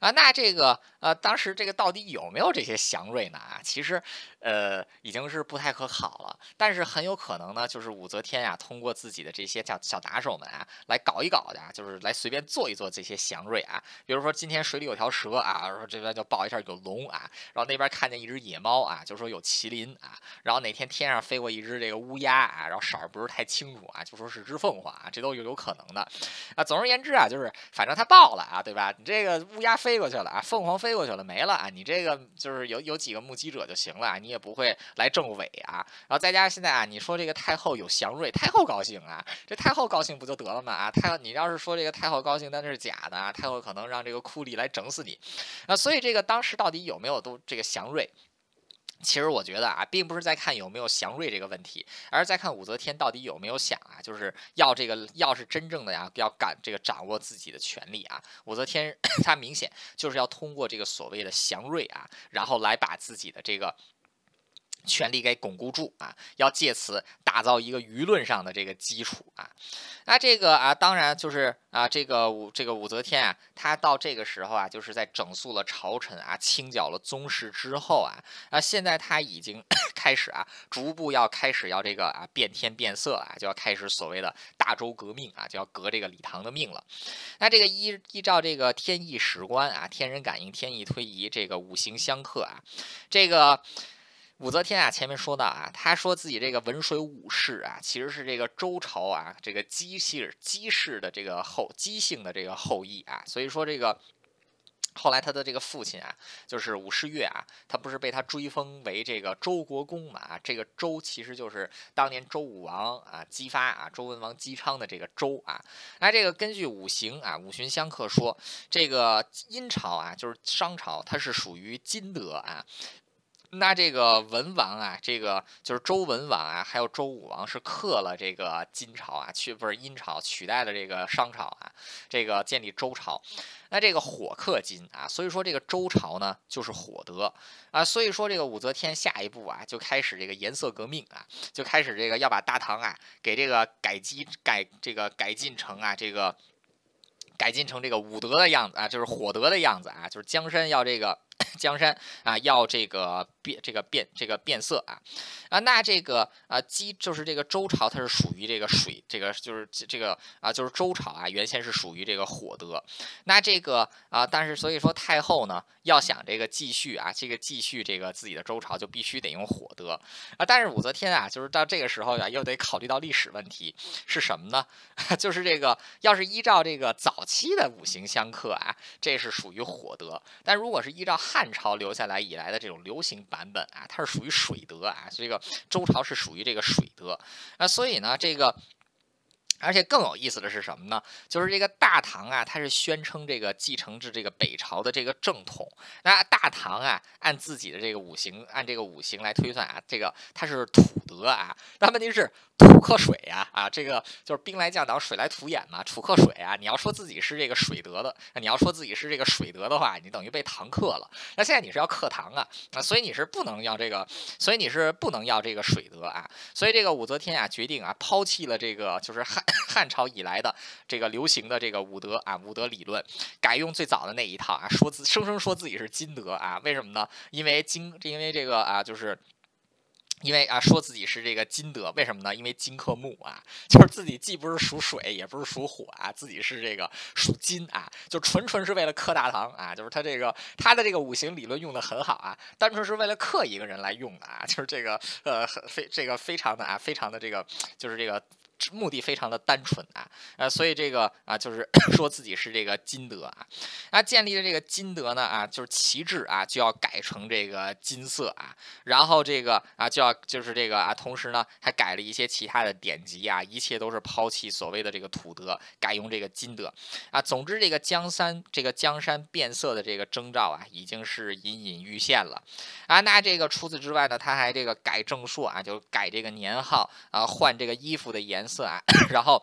啊，那这个呃，当时这个到底有没有这些祥瑞呢？啊，其实，呃，已经是不太可考了。但是很有可能呢，就是武则天呀，通过自己的这些叫小打手们啊，来搞一搞的，就是来随便做一做这些祥瑞啊。比如说今天水里有条蛇啊，说这边就报一下有龙啊，然后那边看见一只野猫啊，就说有麒麟啊，然后哪天天上飞过一只这个乌鸦啊，然后色儿不是太清楚啊，就说是只凤凰啊，这都有有可能的啊。总而言之啊，就是反正他爆了啊，对吧？你这个乌鸦飞。过去了啊，凤凰飞过去了，没了啊！你这个就是有有几个目击者就行了，你也不会来政委啊。然后再加上现在啊，你说这个太后有祥瑞，太后高兴啊，这太后高兴不就得了吗？啊，太后，你要是说这个太后高兴，那是假的啊！太后可能让这个库里来整死你啊！所以这个当时到底有没有都这个祥瑞？其实我觉得啊，并不是在看有没有祥瑞这个问题，而是在看武则天到底有没有想啊，就是要这个，要是真正的呀，要敢这个掌握自己的权利啊，武则天 [COUGHS] 她明显就是要通过这个所谓的祥瑞啊，然后来把自己的这个。权力给巩固住啊，要借此打造一个舆论上的这个基础啊。那这个啊，当然就是啊，这个武这个武则天啊，她到这个时候啊，就是在整肃了朝臣啊，清剿了宗室之后啊，啊，现在她已经 [COUGHS] 开始啊，逐步要开始要这个啊变天变色啊，就要开始所谓的大周革命啊，就要革这个李唐的命了。那这个依依照这个天意史观啊，天人感应、天意推移，这个五行相克啊，这个。武则天啊，前面说到啊，他说自己这个文水武士啊，其实是这个周朝啊这个姬姓姬氏的这个后姬姓的这个后裔啊，所以说这个后来他的这个父亲啊，就是武士月啊，他不是被他追封为这个周国公嘛？这个周其实就是当年周武王啊姬发啊周文王姬昌的这个周啊。那这个根据五行啊五行相克说，这个殷朝啊就是商朝，它是属于金德啊。那这个文王啊，这个就是周文王啊，还有周武王是克了这个金朝啊，去不是殷朝取代了这个商朝啊，这个建立周朝。那这个火克金啊，所以说这个周朝呢就是火德啊，所以说这个武则天下一步啊就开始这个颜色革命啊，就开始这个要把大唐啊给这个改基改这个改进成啊这个改进成这个武德的样子啊，就是火德的样子啊，就是江山要这个。[LAUGHS] 江山啊，要这个变，这个变，这个变色啊，啊，那这个啊，姬就是这个周朝，它是属于这个水，这个就是这个啊，就是周朝啊，原先是属于这个火德，那这个啊，但是所以说太后呢，要想这个继续啊，这个继续这个自己的周朝，就必须得用火德。啊，但是武则天啊，就是到这个时候呀，又得考虑到历史问题是什么呢？[LAUGHS] 就是这个要是依照这个早期的五行相克啊，这是属于火德，但如果是依照汉朝留下来以来的这种流行版本啊，它是属于水德啊，这个周朝是属于这个水德。啊，所以呢，这个而且更有意思的是什么呢？就是这个大唐啊，它是宣称这个继承至这个北朝的这个正统。那大唐啊，按自己的这个五行，按这个五行来推算啊，这个它是土德啊。那问题是土克水呀，啊，这个就是兵来将挡，水来土掩嘛，土克水啊。你要说自己是这个水德的，你要说自己是这个水德的话，你等于被唐克了。那现在你是要克唐啊，啊，所以你是不能要这个，所以你是不能要这个水德啊。所以这个武则天啊，决定啊，抛弃了这个就是汉。[LAUGHS] 汉朝以来的这个流行的这个武德啊，武德理论，改用最早的那一套啊，说自生生说自己是金德啊，为什么呢？因为金，因为这个啊，就是因为啊，说自己是这个金德，为什么呢？因为金克木啊，[LAUGHS] 就是自己既不是属水，也不是属火啊，自己是这个属金啊，就纯纯是为了克大唐啊，就是他这个他的这个五行理论用的很好啊，单纯是为了克一个人来用的啊，就是这个呃，非这个非常的啊，非常的这个就是这个。目的非常的单纯啊，呃，所以这个啊，就是 [COUGHS] 说自己是这个金德啊，啊，建立的这个金德呢啊，就是旗帜啊就要改成这个金色啊，然后这个啊就要就是这个啊，同时呢还改了一些其他的典籍啊，一切都是抛弃所谓的这个土德，改用这个金德啊。总之，这个江山这个江山变色的这个征兆啊，已经是隐隐欲现了啊。那这个除此之外呢，他还这个改正朔啊，就改这个年号啊，换这个衣服的颜。色色啊，[COUGHS] 然后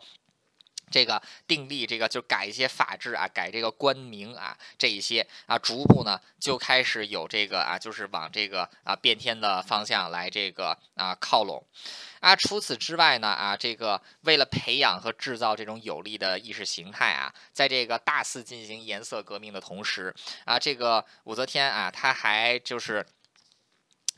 这个订立这个就改一些法制啊，改这个官名啊，这一些啊，逐步呢就开始有这个啊，就是往这个啊变天的方向来这个啊靠拢啊。除此之外呢啊，这个为了培养和制造这种有利的意识形态啊，在这个大肆进行颜色革命的同时啊，这个武则天啊，她还就是。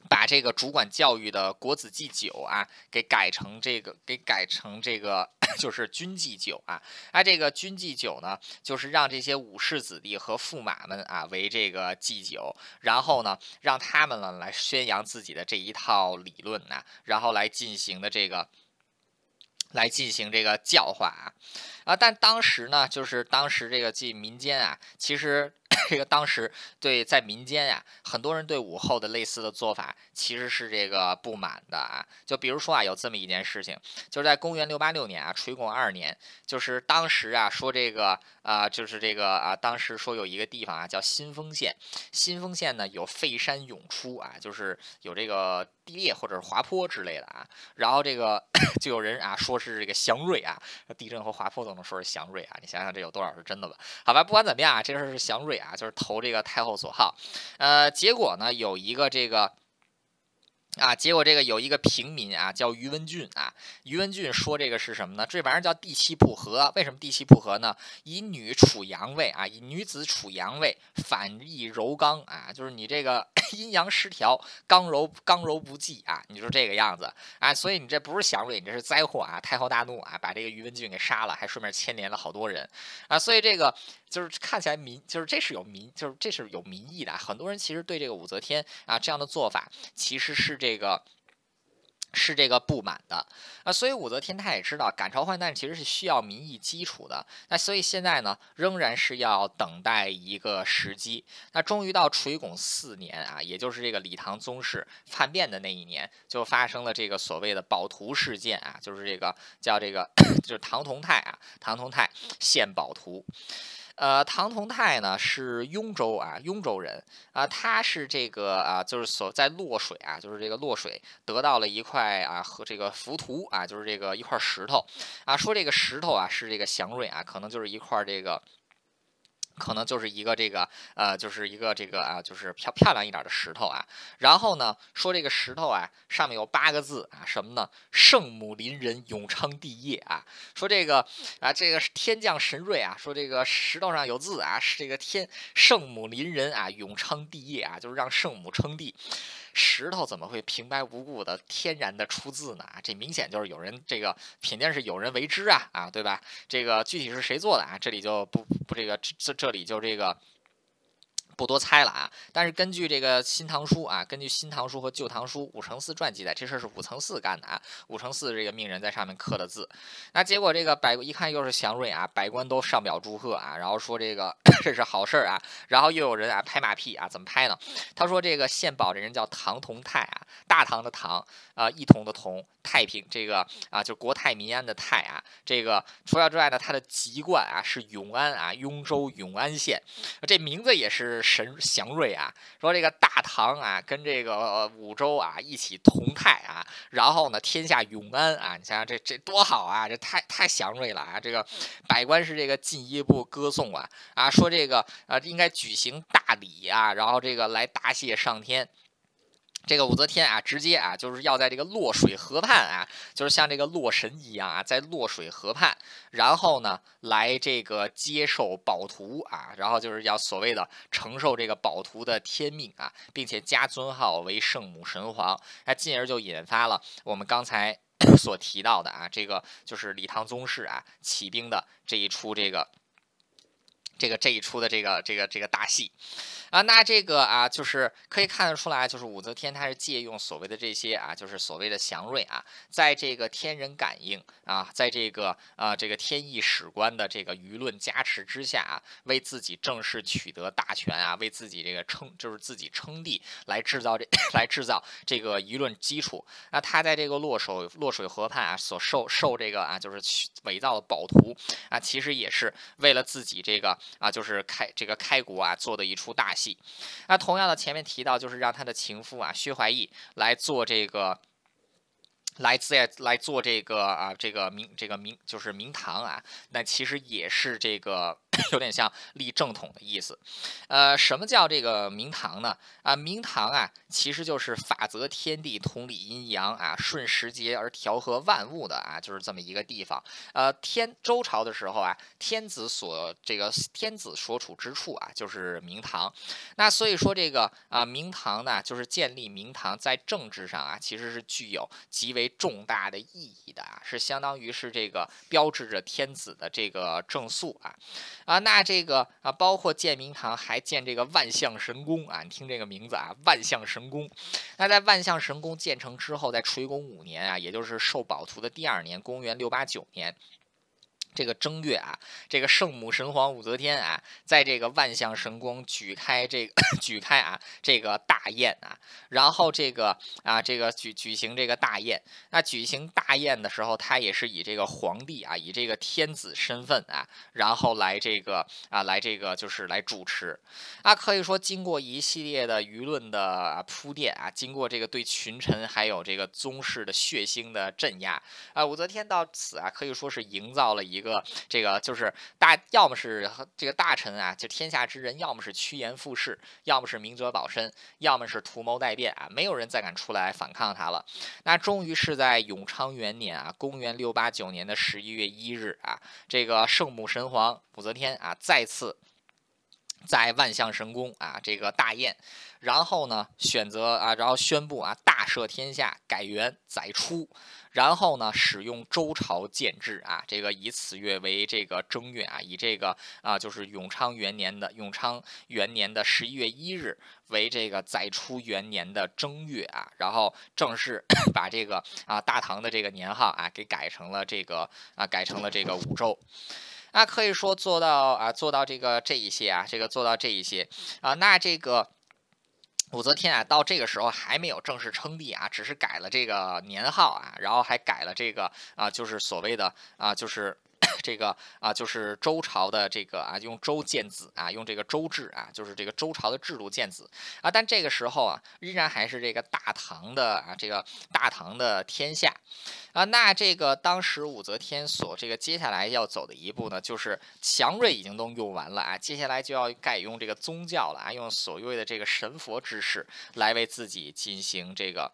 把这个主管教育的国子祭酒啊，给改成这个，给改成这个，[COUGHS] 就是军祭酒啊。啊，这个军祭酒呢，就是让这些武士子弟和驸马们啊为这个祭酒，然后呢，让他们呢来宣扬自己的这一套理论呐，然后来进行的这个，来进行这个教化啊。啊，但当时呢，就是当时这个进民间啊，其实。这个当时对在民间呀，很多人对武后的类似的做法其实是这个不满的啊。就比如说啊，有这么一件事情，就是在公元六八六年啊，垂拱二年，就是当时啊说这个啊，就是这个啊，当时说有一个地方啊叫新丰县，新丰县呢有废山涌出啊，就是有这个地裂或者是滑坡之类的啊。然后这个 [COUGHS] 就有人啊说是这个祥瑞啊，地震和滑坡都能说是祥瑞啊，你想想这有多少是真的吧？好吧，不管怎么样啊，这事儿是祥瑞啊。就是投这个太后所好，呃，结果呢有一个这个。啊，结果这个有一个平民啊，叫于文俊啊。于文俊说这个是什么呢？这玩意儿叫地气不和。为什么地气不和呢？以女处阳位啊，以女子处阳位，反义柔刚啊，就是你这个 [COUGHS] 阴阳失调，刚柔刚柔不济啊，你说这个样子啊，所以你这不是祥瑞，你这是灾祸啊！太后大怒啊，把这个于文俊给杀了，还顺便牵连了好多人啊，所以这个就是看起来民，就是这是有民，就是这是有民意的。很多人其实对这个武则天啊这样的做法，其实是。这个是这个不满的啊，所以武则天她也知道赶朝换代其实是需要民意基础的，那所以现在呢仍然是要等待一个时机。那终于到垂拱四年啊，也就是这个李唐宗室叛变的那一年，就发生了这个所谓的宝图事件啊，就是这个叫这个 [COUGHS] 就是唐同泰啊，唐同泰献宝图。呃，唐同泰呢是雍州啊，雍州人啊，他是这个啊，就是所在洛水啊，就是这个洛水得到了一块啊和这个浮屠啊，就是这个一块石头啊，说这个石头啊是这个祥瑞啊，可能就是一块这个。可能就是一个这个呃，就是一个这个啊，就是漂漂亮一点的石头啊。然后呢，说这个石头啊，上面有八个字啊，什么呢？圣母临人，永昌帝业啊。说这个啊，这个天降神瑞啊。说这个石头上有字啊，是这个天圣母临人啊，永昌帝业啊，就是让圣母称帝。石头怎么会平白无故的天然的出字呢？这明显就是有人这个肯定是有人为之啊啊，对吧？这个具体是谁做的啊？这里就不不这个这这里就这个。不多猜了啊，但是根据这个《新唐书》啊，根据《新唐书》和《旧唐书》武承嗣传记载，这事儿是武承嗣干的啊。武承嗣这个命人在上面刻的字，那结果这个百一看又是祥瑞啊，百官都上表祝贺啊，然后说这个 [CLEARS THROAT] 这是好事儿啊，然后又有人啊拍马屁啊，怎么拍呢？他说这个献宝这人叫唐同泰啊，大唐的唐啊，一统的统，太平这个啊，就国泰民安的泰啊，这个除了之外呢，他的籍贯啊是永安啊，雍州永安县，这名字也是。神祥瑞啊，说这个大唐啊，跟这个五州啊一起同泰啊，然后呢，天下永安啊，你想想这这多好啊，这太太祥瑞了啊！这个百官是这个进一步歌颂啊啊，说这个啊应该举行大礼啊，然后这个来答谢上天。这个武则天啊，直接啊，就是要在这个洛水河畔啊，就是像这个洛神一样啊，在洛水河畔，然后呢，来这个接受宝图啊，然后就是要所谓的承受这个宝图的天命啊，并且加尊号为圣母神皇，那进而就引发了我们刚才 [COUGHS] 所提到的啊，这个就是李唐宗室啊起兵的这一出这个。这个这一出的这个这个这个大戏，啊，那这个啊，就是可以看得出来，就是武则天她是借用所谓的这些啊，就是所谓的祥瑞啊，在这个天人感应啊，在这个啊这个天意史官的这个舆论加持之下啊，为自己正式取得大权啊，为自己这个称就是自己称帝来制造这 [COUGHS] 来制造这个舆论基础。那他在这个洛水洛水河畔啊，所受受这个啊，就是伪造的宝图啊，其实也是为了自己这个。啊，就是开这个开国啊，做的一出大戏。那同样的，前面提到就是让他的情妇啊，薛怀义来做这个。来在来做这个啊，这个明这个明就是明堂啊，那其实也是这个 [LAUGHS] 有点像立正统的意思。呃，什么叫这个明堂呢？啊，明堂啊，其实就是法则天地，同理阴阳啊，顺时节而调和万物的啊，就是这么一个地方。呃，天周朝的时候啊，天子所这个天子所处之处啊，就是明堂。那所以说这个啊，明堂呢，就是建立明堂，在政治上啊，其实是具有极为重大的意义的啊，是相当于是这个标志着天子的这个正肃啊啊，那这个啊，包括建明堂还建这个万象神宫啊，你听这个名字啊，万象神宫。那在万象神宫建成之后，在垂拱五年啊，也就是受宝图的第二年，公元六八九年。这个正月啊，这个圣母神皇武则天啊，在这个万象神宫举开这个 [COUGHS] 举开啊这个大宴啊，然后这个啊这个举举行这个大宴。那举行大宴的时候，他也是以这个皇帝啊，以这个天子身份啊，然后来这个啊来这个就是来主持。啊，可以说经过一系列的舆论的铺垫啊，经过这个对群臣还有这个宗室的血腥的镇压啊，武则天到此啊，可以说是营造了一。个个这个就是大，要么是这个大臣啊，就天下之人，要么是趋炎附势，要么是明哲保身，要么是图谋待变啊，没有人再敢出来反抗他了。那终于是在永昌元年啊，公元六八九年的十一月一日啊，这个圣母神皇武则天啊，再次在万象神宫啊这个大宴，然后呢选择啊，然后宣布啊大赦天下，改元载初。然后呢，使用周朝建制啊，这个以此月为这个正月啊，以这个啊就是永昌元年的永昌元年的十一月一日为这个载初元年的正月啊，然后正式 [COUGHS] 把这个啊大唐的这个年号啊给改成了这个啊改成了这个五周，那可以说做到啊做到这个这一些啊，这个做到这一些啊，那这个。武则天啊，到这个时候还没有正式称帝啊，只是改了这个年号啊，然后还改了这个啊，就是所谓的啊，就是这个啊，就是周朝的这个啊，用周建子啊，用这个周制啊，就是这个周朝的制度建子啊，但这个时候啊，依然还是这个大唐的啊，这个大唐的天下。啊，那这个当时武则天所这个接下来要走的一步呢，就是祥瑞已经都用完了啊，接下来就要改用这个宗教了啊，用所谓的这个神佛之事来为自己进行这个。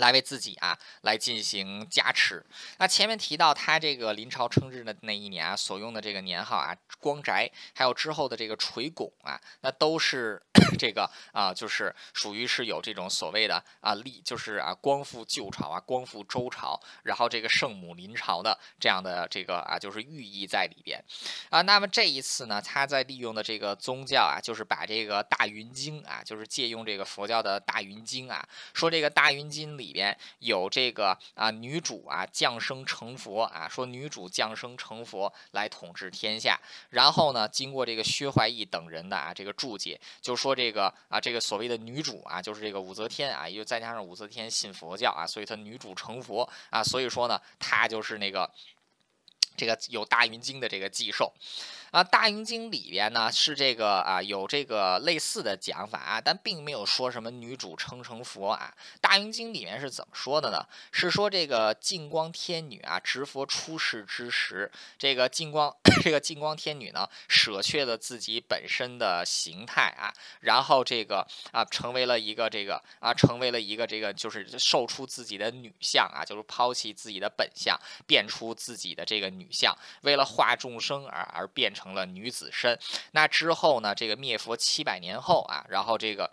来为自己啊来进行加持。那前面提到他这个临朝称制的那一年啊，所用的这个年号啊，光宅，还有之后的这个垂拱啊，那都是 [COUGHS] 这个啊，就是属于是有这种所谓的啊历，就是啊光复旧朝啊，光复周朝，然后这个圣母临朝的这样的这个啊，就是寓意在里边啊。那么这一次呢，他在利用的这个宗教啊，就是把这个大云经啊，就是借用这个佛教的大云经啊，说这个大云经里。里边有这个啊，女主啊降生成佛啊，说女主降生成佛来统治天下。然后呢，经过这个薛怀义等人的啊这个注解，就说这个啊这个所谓的女主啊，就是这个武则天啊，也就再加上武则天信佛教啊，所以她女主成佛啊，所以说呢，她就是那个这个有大云经的这个寄寿。啊，《大云经》里边呢是这个啊，有这个类似的讲法啊，但并没有说什么女主称成佛啊。《大云经》里面是怎么说的呢？是说这个净光天女啊，执佛出世之时，这个净光这个净光天女呢，舍却了自己本身的形态啊，然后这个啊，成为了一个这个啊，成为了一个这个就是受出自己的女相啊，就是抛弃自己的本相，变出自己的这个女相，为了化众生而而变成。成了女子身，那之后呢？这个灭佛七百年后啊，然后这个。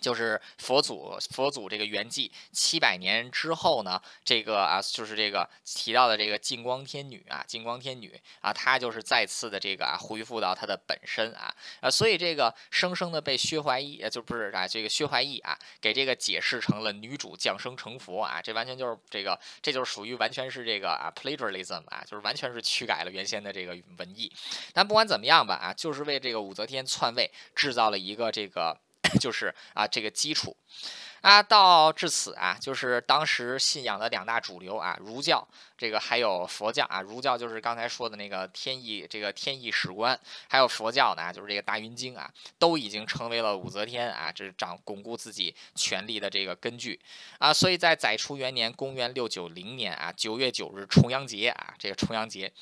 就是佛祖，佛祖这个圆寂七百年之后呢，这个啊，就是这个提到的这个净光天女啊，净光天女啊，她就是再次的这个啊，恢复到她的本身啊，啊，所以这个生生的被薛怀义，就不是啊，这个薛怀义啊，给这个解释成了女主降生成佛啊，这完全就是这个，这就是属于完全是这个啊，plagiarism 啊，就是完全是驱改了原先的这个文艺。但不管怎么样吧啊，就是为这个武则天篡位制造了一个这个。[LAUGHS] 就是啊，这个基础啊，到至此啊，就是当时信仰的两大主流啊，儒教这个还有佛教啊。儒教就是刚才说的那个天意，这个天意史观，还有佛教呢，就是这个大云经啊，都已经成为了武则天啊，这是掌巩固自己权力的这个根据啊。所以在载初元年，公元六九零年啊，九月九日重阳节啊，这个重阳节，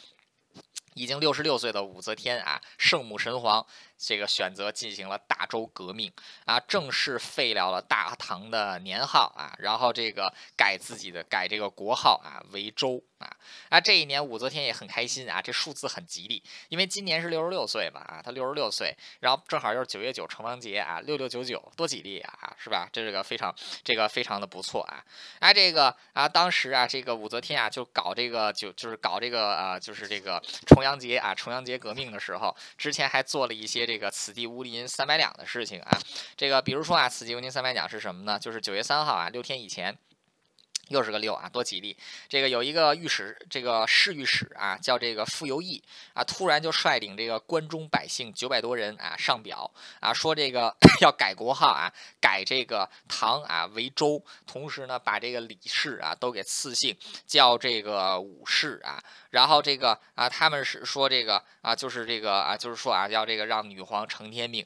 已经六十六岁的武则天啊，圣母神皇。这个选择进行了大周革命啊，正式废掉了大唐的年号啊，然后这个改自己的改这个国号啊为周啊。啊，这一年武则天也很开心啊，这数字很吉利，因为今年是六十六岁嘛啊，她六十六岁，然后正好又是九月九重阳节啊，六六九九多吉利啊，是吧？这是个非常这个非常的不错啊。啊，这个啊，当时啊，这个武则天啊就搞这个就就是搞这个啊，就是这个重阳节啊，重阳节革命的时候，之前还做了一些。这个此地无银三百两的事情啊，这个比如说啊，此地无银三百两是什么呢？就是九月三号啊，六天以前。又是个六啊，多吉利！这个有一个御史，这个侍御史啊，叫这个傅由义啊，突然就率领这个关中百姓九百多人啊上表啊，说这个 [LAUGHS] 要改国号啊，改这个唐啊为周，同时呢把这个李氏啊都给赐姓，叫这个武氏啊。然后这个啊，他们是说这个啊，就是这个啊，就是说啊，要这个让女皇承天命。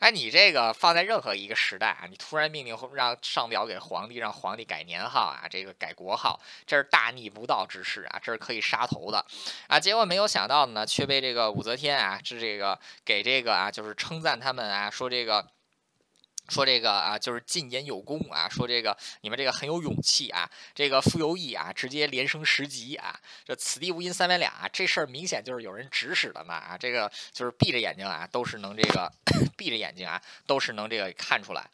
哎，你这个放在任何一个时代啊，你突然命令让上表给皇帝，让皇帝改年号啊，这。这个改国号，这是大逆不道之事啊！这是可以杀头的啊！结果没有想到的呢，却被这个武则天啊，是这个给这个啊，就是称赞他们啊，说这个。说这个啊，就是进言有功啊，说这个你们这个很有勇气啊，这个傅由义啊，直接连升十级啊，这此地无银三百两啊，这事儿明显就是有人指使的嘛啊，这个就是闭着眼睛啊，都是能这个闭着眼睛啊，都是能这个看出来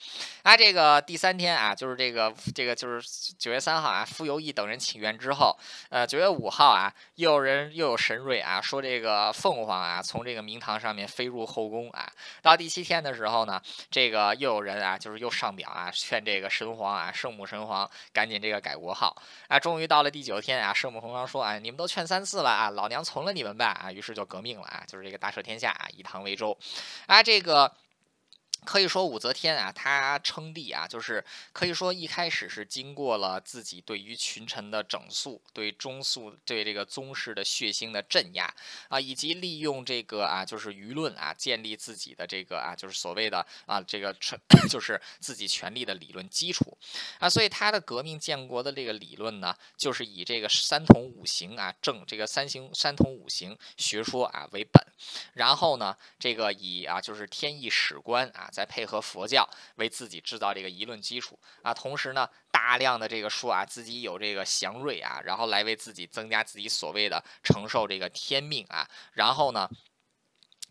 啊。这个第三天啊，就是这个这个就是九月三号啊，傅由义等人请愿之后，呃，九月五号啊，又有人又有神瑞啊，说这个凤凰啊，从这个明堂上面飞入后宫啊。到第七天的时候呢，这个又有人。人啊，就是又上表啊，劝这个神皇啊，圣母神皇赶紧这个改国号啊。终于到了第九天啊，圣母神皇说：“哎，你们都劝三次了啊，老娘从了你们吧啊。”于是就革命了啊，就是这个大赦天下啊，以唐为周啊，这个。可以说武则天啊，她称帝啊，就是可以说一开始是经过了自己对于群臣的整肃，对中肃对这个宗室的血腥的镇压啊，以及利用这个啊，就是舆论啊，建立自己的这个啊，就是所谓的啊，这个成 [COUGHS] 就是自己权力的理论基础啊，所以他的革命建国的这个理论呢，就是以这个三统五行啊，正这个三行三统五行学说啊为本，然后呢，这个以啊，就是天意史观啊。再配合佛教为自己制造这个舆论基础啊，同时呢，大量的这个说啊自己有这个祥瑞啊，然后来为自己增加自己所谓的承受这个天命啊，然后呢。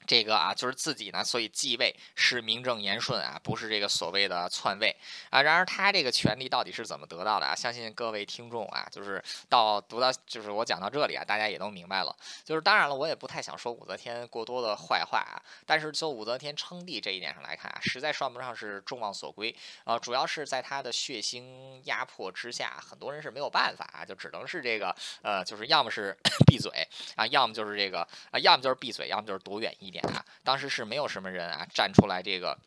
这个啊，就是自己呢，所以继位是名正言顺啊，不是这个所谓的篡位啊。然而他这个权利到底是怎么得到的啊？相信各位听众啊，就是到读到就是我讲到这里啊，大家也都明白了。就是当然了，我也不太想说武则天过多的坏话啊。但是就武则天称帝这一点上来看啊，实在算不上是众望所归啊。主要是在他的血腥压迫之下，很多人是没有办法啊，就只能是这个呃，就是要么是 [COUGHS] 闭嘴啊，要么就是这个啊，要么就是闭嘴，要么就是躲远一点。啊，当时是没有什么人啊站出来，这个，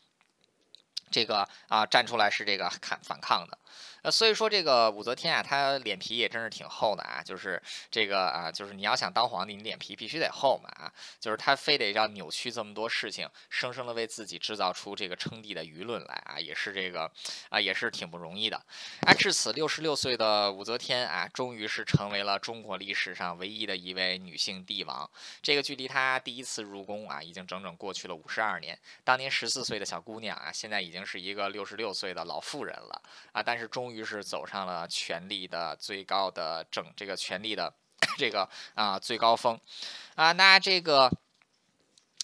这个啊站出来是这个看反抗的。呃，所以说这个武则天啊，她脸皮也真是挺厚的啊。就是这个啊，就是你要想当皇帝，你脸皮必须得厚嘛啊。就是她非得要扭曲这么多事情，生生的为自己制造出这个称帝的舆论来啊，也是这个啊，也是挺不容易的。啊，至此，六十六岁的武则天啊，终于是成为了中国历史上唯一的一位女性帝王。这个距离她第一次入宫啊，已经整整过去了五十二年。当年十四岁的小姑娘啊，现在已经是一个六十六岁的老妇人了啊。但是是终于是走上了权力的最高的整这个权力的这个啊最高峰啊，那这个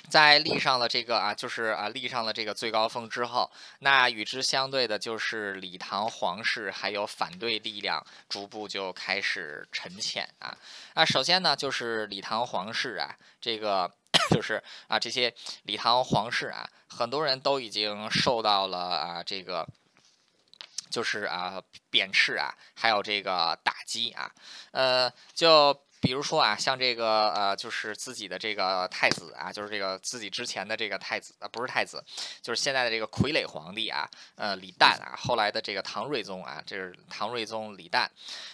在立上了这个啊，就是啊立上了这个最高峰之后，那与之相对的就是李唐皇室还有反对力量逐步就开始沉潜啊。那首先呢，就是李唐皇室啊，这个 [COUGHS] 就是啊这些李唐皇室啊，很多人都已经受到了啊这个。就是啊，贬斥啊，还有这个打击啊，呃，就。比如说啊，像这个呃，就是自己的这个太子啊，就是这个自己之前的这个太子啊，不是太子，就是现在的这个傀儡皇帝啊，呃，李旦啊，后来的这个唐睿宗啊，这是唐睿宗李旦。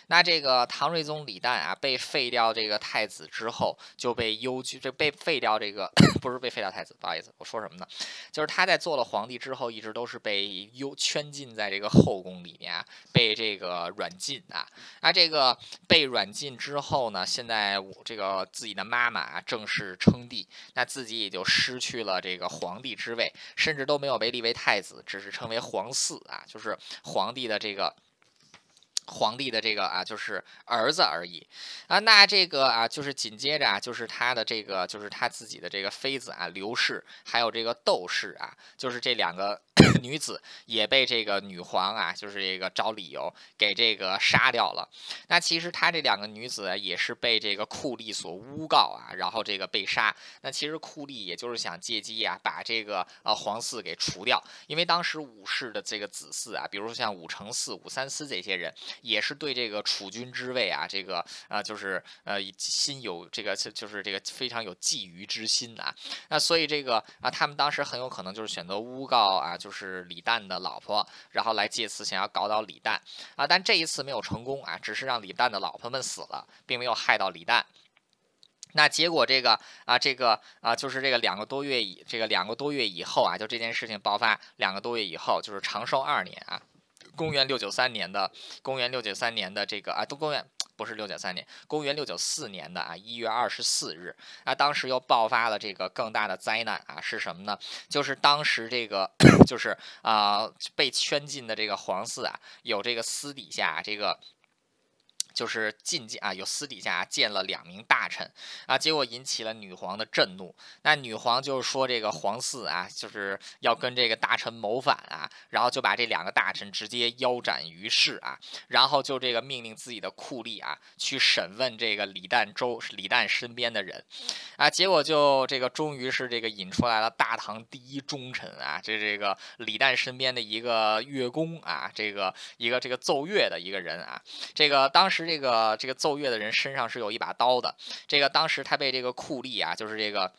那这个唐睿宗李旦啊，被废掉这个太子之后，就被幽居，这被废掉这个 [COUGHS] 不是被废掉太子，不好意思，我说什么呢？就是他在做了皇帝之后，一直都是被幽圈禁在这个后宫里面，被这个软禁啊。那这个被软禁之后呢？现在我这个自己的妈妈正式称帝，那自己也就失去了这个皇帝之位，甚至都没有被立为太子，只是称为皇嗣啊，就是皇帝的这个。皇帝的这个啊，就是儿子而已啊。那这个啊，就是紧接着啊，就是他的这个，就是他自己的这个妃子啊，刘氏，还有这个窦氏啊，就是这两个女子也被这个女皇啊，就是这个找理由给这个杀掉了。那其实她这两个女子也是被这个酷吏所诬告啊，然后这个被杀。那其实酷吏也就是想借机啊，把这个呃皇嗣给除掉，因为当时武氏的这个子嗣啊，比如说像武承嗣、武三思这些人。也是对这个储君之位啊，这个啊，就是呃，心有这个，就是这个非常有觊觎之心啊。那所以这个啊，他们当时很有可能就是选择诬告啊，就是李旦的老婆，然后来借此想要搞倒李旦啊。但这一次没有成功啊，只是让李旦的老婆们死了，并没有害到李旦。那结果这个啊，这个啊，就是这个两个多月以这个两个多月以后啊，就这件事情爆发两个多月以后，就是长寿二年啊。公元六九三年的，公元六九三年的这个啊，都公元不是六九三年，公元六九四年的啊一月二十四日那，当时又爆发了这个更大的灾难啊，是什么呢？就是当时这个就是啊被圈禁的这个皇嗣啊，有这个私底下这个。就是进见啊，有私底下见了两名大臣啊，结果引起了女皇的震怒。那女皇就说这个皇嗣啊，就是要跟这个大臣谋反啊，然后就把这两个大臣直接腰斩于市啊，然后就这个命令自己的酷吏啊去审问这个李旦周李旦身边的人啊，结果就这个终于是这个引出来了大唐第一忠臣啊，这这个李旦身边的一个乐工啊，这个一个这个奏乐的一个人啊，这个当时。这个这个奏乐的人身上是有一把刀的。这个当时他被这个酷吏啊，就是这个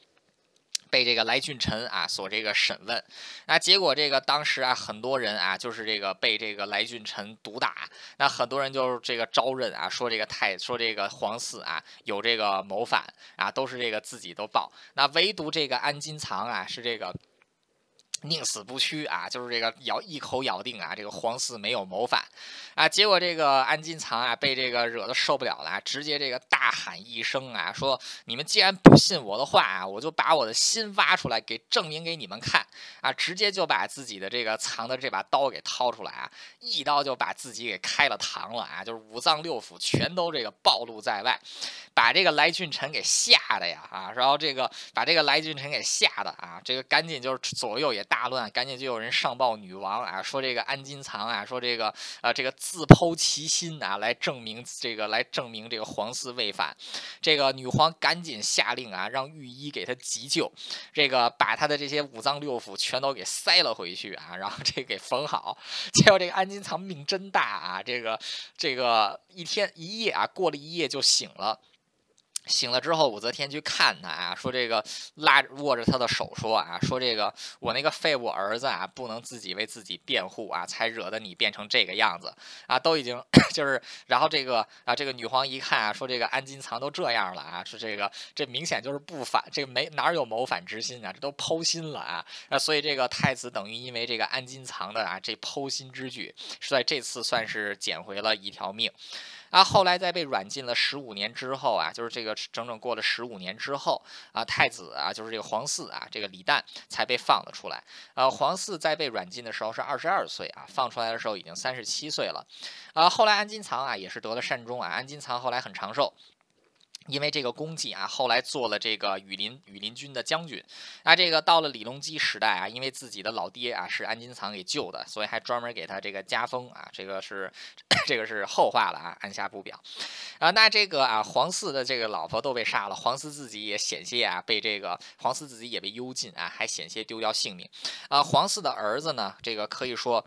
被这个来俊臣啊所这个审问。那结果这个当时啊，很多人啊，就是这个被这个来俊臣毒打。那很多人就是这个招认啊，说这个太说这个皇嗣啊有这个谋反啊，都是这个自己都报。那唯独这个安金藏啊是这个。宁死不屈啊，就是这个咬一口咬定啊，这个皇嗣没有谋反啊。结果这个安金藏啊，被这个惹得受不了了，直接这个大喊一声啊，说：“你们既然不信我的话啊，我就把我的心挖出来，给证明给你们看啊！”直接就把自己的这个藏的这把刀给掏出来啊，一刀就把自己给开了膛了啊，就是五脏六腑全都这个暴露在外，把这个来俊臣给吓的呀啊，然后这个把这个来俊臣给吓的啊，这个赶紧就是左右也大。乱，赶紧就有人上报女王啊，说这个安金藏啊，说这个啊，这个自剖其心啊，来证明这个，来证明这个皇嗣未反。这个女皇赶紧下令啊，让御医给他急救，这个把他的这些五脏六腑全都给塞了回去啊，然后这给缝好。结果这个安金藏命真大啊，这个这个一天一夜啊，过了一夜就醒了。醒了之后，武则天去看他啊，说这个拉握着他的手说啊，说这个我那个废物儿子啊，不能自己为自己辩护啊，才惹得你变成这个样子啊，都已经 [COUGHS] 就是，然后这个啊，这个女皇一看啊，说这个安金藏都这样了啊，说这个这明显就是不反，这个没哪有谋反之心啊，这都剖心了啊，那所以这个太子等于因为这个安金藏的啊这剖心之举，是在这次算是捡回了一条命。啊，后来在被软禁了十五年之后啊，就是这个整整过了十五年之后啊，太子啊，就是这个皇嗣啊，这个李旦才被放了出来。呃，皇嗣在被软禁的时候是二十二岁啊，放出来的时候已经三十七岁了。啊，后来安金藏啊也是得了善终啊，安金藏后来很长寿。因为这个功绩啊，后来做了这个羽林羽林军的将军。那这个到了李隆基时代啊，因为自己的老爹啊是安金藏给救的，所以还专门给他这个加封啊。这个是这个是后话了啊，按下不表。啊，那这个啊，黄四的这个老婆都被杀了，黄四自己也险些啊被这个黄四自己也被幽禁啊，还险些丢掉性命。啊，黄四的儿子呢，这个可以说。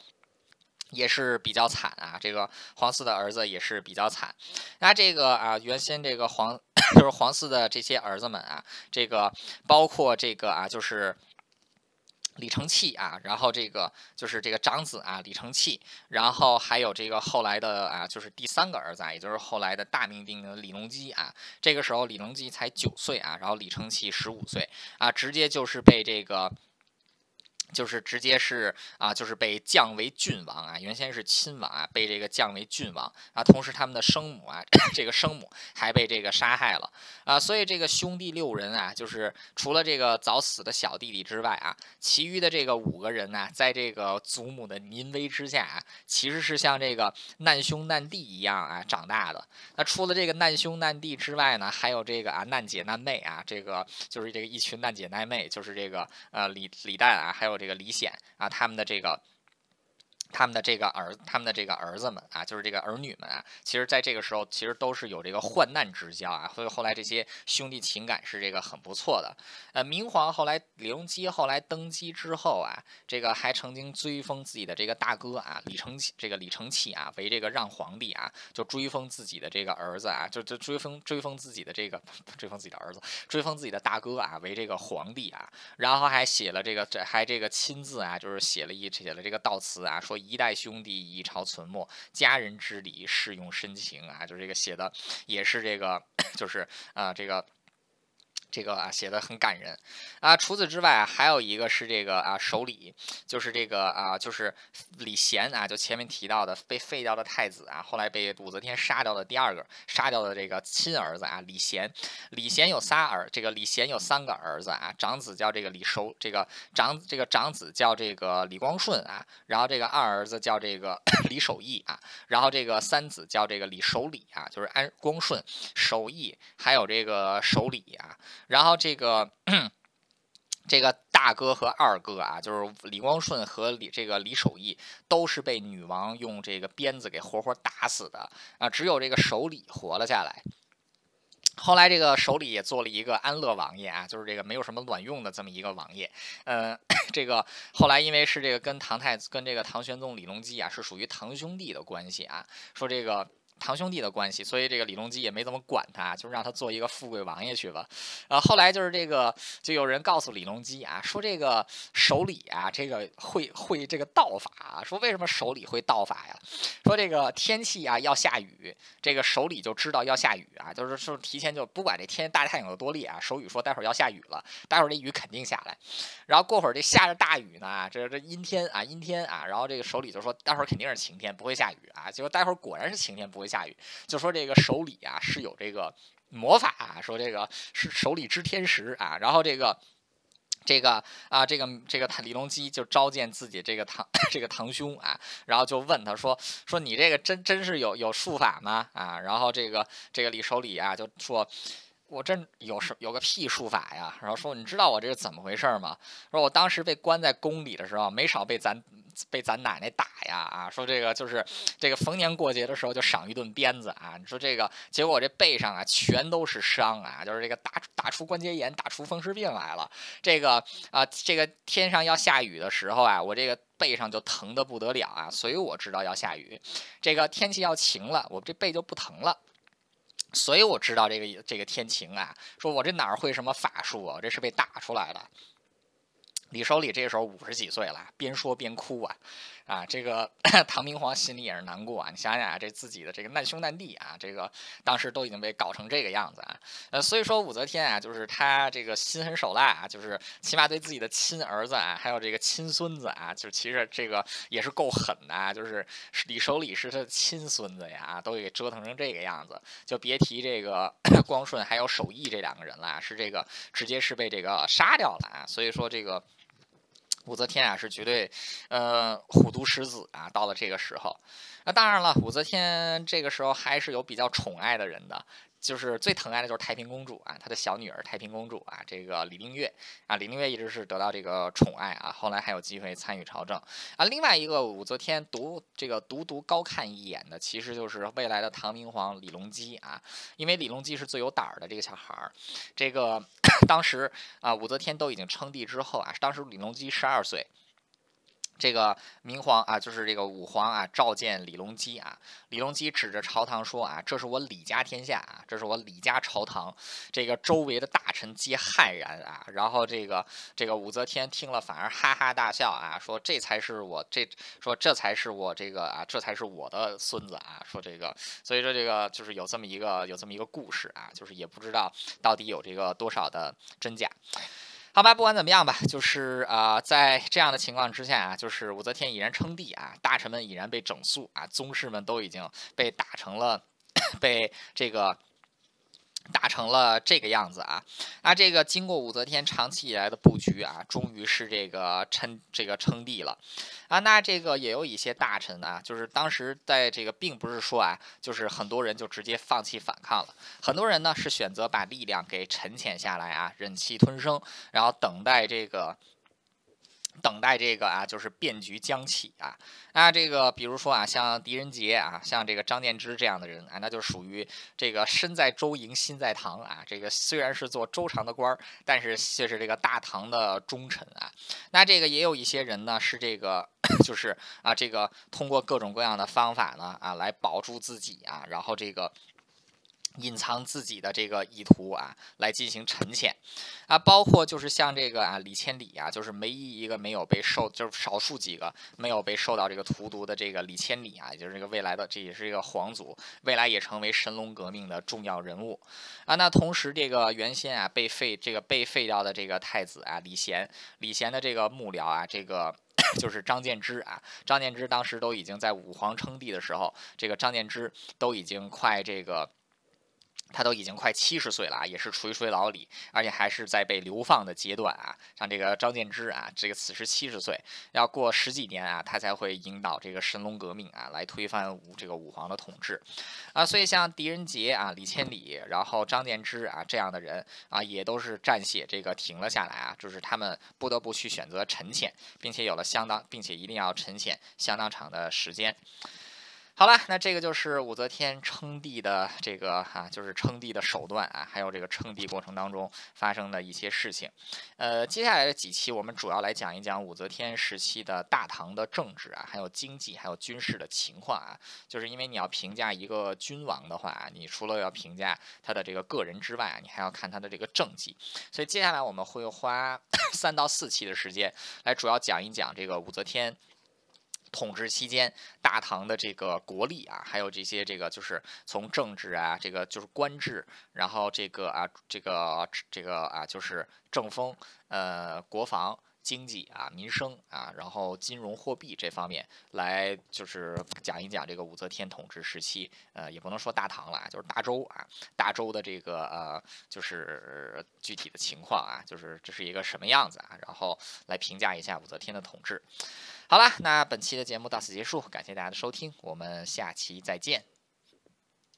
也是比较惨啊，这个皇嗣的儿子也是比较惨。那这个啊，原先这个皇 [COUGHS] 就是皇嗣的这些儿子们啊，这个包括这个啊，就是李承器啊，然后这个就是这个长子啊，李承器，然后还有这个后来的啊，就是第三个儿子，啊，也就是后来的大名鼎鼎的李隆基啊。这个时候李隆基才九岁啊，然后李承器十五岁啊，直接就是被这个。就是直接是啊，就是被降为郡王啊，原先是亲王啊，被这个降为郡王啊，同时他们的生母啊，[COUGHS] 这个生母还被这个杀害了啊，所以这个兄弟六人啊，就是除了这个早死的小弟弟之外啊，其余的这个五个人呢，在这个祖母的临危之下啊，其实是像这个难兄难弟一样啊长大的。那除了这个难兄难弟之外呢，还有这个啊难姐难妹啊，这个就是这个一群难姐难妹，就是这个呃李李旦啊，还有。这个李显啊，他们的这个。他们的这个儿，他们的这个儿子们啊，就是这个儿女们啊，其实在这个时候，其实都是有这个患难之交啊，所以后来这些兄弟情感是这个很不错的。呃，明皇后来李隆基后来登基之后啊，这个还曾经追封自己的这个大哥啊，李承启，这个李承启啊为这个让皇帝啊，就追封自己的这个儿子啊，就就追封追封自己的这个 [LAUGHS] 追封自己的儿子，追封自己的大哥啊为这个皇帝啊，然后还写了这个这还这个亲自啊，就是写了一写了这个悼词啊，说。一代兄弟一朝存没，家人之礼适用深情啊，就这个写的也是这个，[COUGHS] 就是啊这个。这个啊写的很感人啊，除此之外还有一个是这个啊守礼，就是这个啊就是李贤啊，就前面提到的被废掉的太子啊，后来被武则天杀掉的第二个杀掉的这个亲儿子啊李贤，李贤有仨儿，这个李贤有三个儿子啊，长子叫这个李守，这个长这个长子叫这个李光顺啊，然后这个二儿子叫这个 [CLEARS THROAT] 李守义啊，然后这个三子叫这个李守礼啊，就是安光顺、守义还有这个守礼啊。然后这个这个大哥和二哥啊，就是李光顺和李这个李守义，都是被女王用这个鞭子给活活打死的啊，只有这个守礼活了下来。后来这个守礼也做了一个安乐王爷啊，就是这个没有什么卵用的这么一个王爷。呃，[COUGHS] 这个后来因为是这个跟唐太跟这个唐玄宗李隆基啊是属于堂兄弟的关系啊，说这个。堂兄弟的关系，所以这个李隆基也没怎么管他，就让他做一个富贵王爷去吧。呃，后来就是这个，就有人告诉李隆基啊，说这个守礼啊，这个会会这个道法啊，说为什么守礼会道法呀？说这个天气啊要下雨，这个守礼就知道要下雨啊，就是说提前就不管这天大太阳有多烈啊，守雨说待会儿要下雨了，待会儿这雨肯定下来，然后过会儿这下着大雨呢，这这阴天啊阴天啊，然后这个守礼就说待会儿肯定是晴天，不会下雨啊，结果待会儿果然是晴天，不会。下雨，就说这个手里啊是有这个魔法啊，说这个是手里知天时啊，然后这个这个啊这个这个李隆基就召见自己这个堂 [LAUGHS] 这个堂兄啊，然后就问他说说你这个真真是有有术法吗啊？然后这个这个李守礼啊就说。我真有什有个屁术法呀？然后说你知道我这是怎么回事吗？说我当时被关在宫里的时候，没少被咱被咱奶奶打呀啊！说这个就是这个逢年过节的时候就赏一顿鞭子啊！你说这个结果我这背上啊全都是伤啊，就是这个打打出关节炎，打出风湿病来了。这个啊，这个天上要下雨的时候啊，我这个背上就疼得不得了啊！所以我知道要下雨。这个天气要晴了，我这背就不疼了。所以我知道这个这个天晴啊，说我这哪会什么法术啊？这是被打出来的。李守礼这时候五十几岁了，边说边哭啊。啊，这个 [COUGHS] 唐明皇心里也是难过啊！你想想啊，这自己的这个难兄难弟啊，这个当时都已经被搞成这个样子啊，呃，所以说武则天啊，就是他这个心狠手辣啊，就是起码对自己的亲儿子啊，还有这个亲孙子啊，就其实这个也是够狠的啊，就是李守礼是他的亲孙子呀，都给折腾成这个样子，就别提这个 [COUGHS] 光顺还有守义这两个人了，是这个直接是被这个杀掉了啊，所以说这个。武则天啊，是绝对，呃，虎毒食子啊。到了这个时候，那当然了，武则天这个时候还是有比较宠爱的人的。就是最疼爱的就是太平公主啊，她的小女儿太平公主啊，这个李令月啊，李令月一直是得到这个宠爱啊，后来还有机会参与朝政啊。另外一个武则天独这个独独高看一眼的，其实就是未来的唐明皇李隆基啊，因为李隆基是最有胆儿的这个小孩儿。这个 [COUGHS] 当时啊，武则天都已经称帝之后啊，当时李隆基十二岁。这个明皇啊，就是这个武皇啊，召见李隆基啊。李隆基指着朝堂说啊：“这是我李家天下啊，这是我李家朝堂。”这个周围的大臣皆骇然啊。然后这个这个武则天听了反而哈哈大笑啊，说：“这才是我这说这才是我这个啊，这才是我的孙子啊。”说这个，所以说这个就是有这么一个有这么一个故事啊，就是也不知道到底有这个多少的真假。好吧，不管怎么样吧，就是啊，在这样的情况之下啊，就是武则天已然称帝啊，大臣们已然被整肃啊，宗室们都已经被打成了，[COUGHS] 被这个。打成了这个样子啊，那这个经过武则天长期以来的布局啊，终于是这个称这个称帝了啊。那这个也有一些大臣啊，就是当时在这个并不是说啊，就是很多人就直接放弃反抗了，很多人呢是选择把力量给沉潜下来啊，忍气吞声，然后等待这个。等待这个啊，就是变局将起啊。那这个，比如说啊，像狄仁杰啊，像这个张建之这样的人啊，那就属于这个身在周营心在唐啊。这个虽然是做周朝的官儿，但是却是这个大唐的忠臣啊。那这个也有一些人呢，是这个 [COUGHS] 就是啊，这个通过各种各样的方法呢啊，来保住自己啊，然后这个。隐藏自己的这个意图啊，来进行沉潜啊，包括就是像这个啊李千里啊，就是唯一一个没有被受，就是少数几个没有被受到这个荼毒的这个李千里啊，也就是这个未来的，这也是一个皇族，未来也成为神龙革命的重要人物啊。那同时这个原先啊被废这个被废掉的这个太子啊李贤，李贤的这个幕僚啊，这个 [CLEARS THROAT] 就是张建之啊，张建之当时都已经在武皇称帝的时候，这个张建之都已经快这个。他都已经快七十岁了啊，也是垂垂老矣，而且还是在被流放的阶段啊。像这个张建之啊，这个此时七十岁，要过十几年啊，他才会引导这个神龙革命啊，来推翻武这个武皇的统治啊。所以像狄仁杰啊、李千里，然后张建之啊这样的人啊，也都是战血这个停了下来啊，就是他们不得不去选择沉潜，并且有了相当，并且一定要沉潜相当长的时间。好了，那这个就是武则天称帝的这个哈，就是称帝的手段啊，还有这个称帝过程当中发生的一些事情。呃，接下来的几期我们主要来讲一讲武则天时期的大唐的政治啊，还有经济，还有军事的情况啊。就是因为你要评价一个君王的话，你除了要评价他的这个个人之外，你还要看他的这个政绩。所以接下来我们会花 [COUGHS] 三到四期的时间来主要讲一讲这个武则天。统治期间，大唐的这个国力啊，还有这些这个就是从政治啊，这个就是官制，然后这个啊，这个这个啊，就是政风，呃，国防、经济啊，民生啊，然后金融货币这方面来，就是讲一讲这个武则天统治时期，呃，也不能说大唐了，就是大周啊，大周的这个呃，就是具体的情况啊，就是这是一个什么样子啊，然后来评价一下武则天的统治。好了，那本期的节目到此结束，感谢大家的收听，我们下期再见。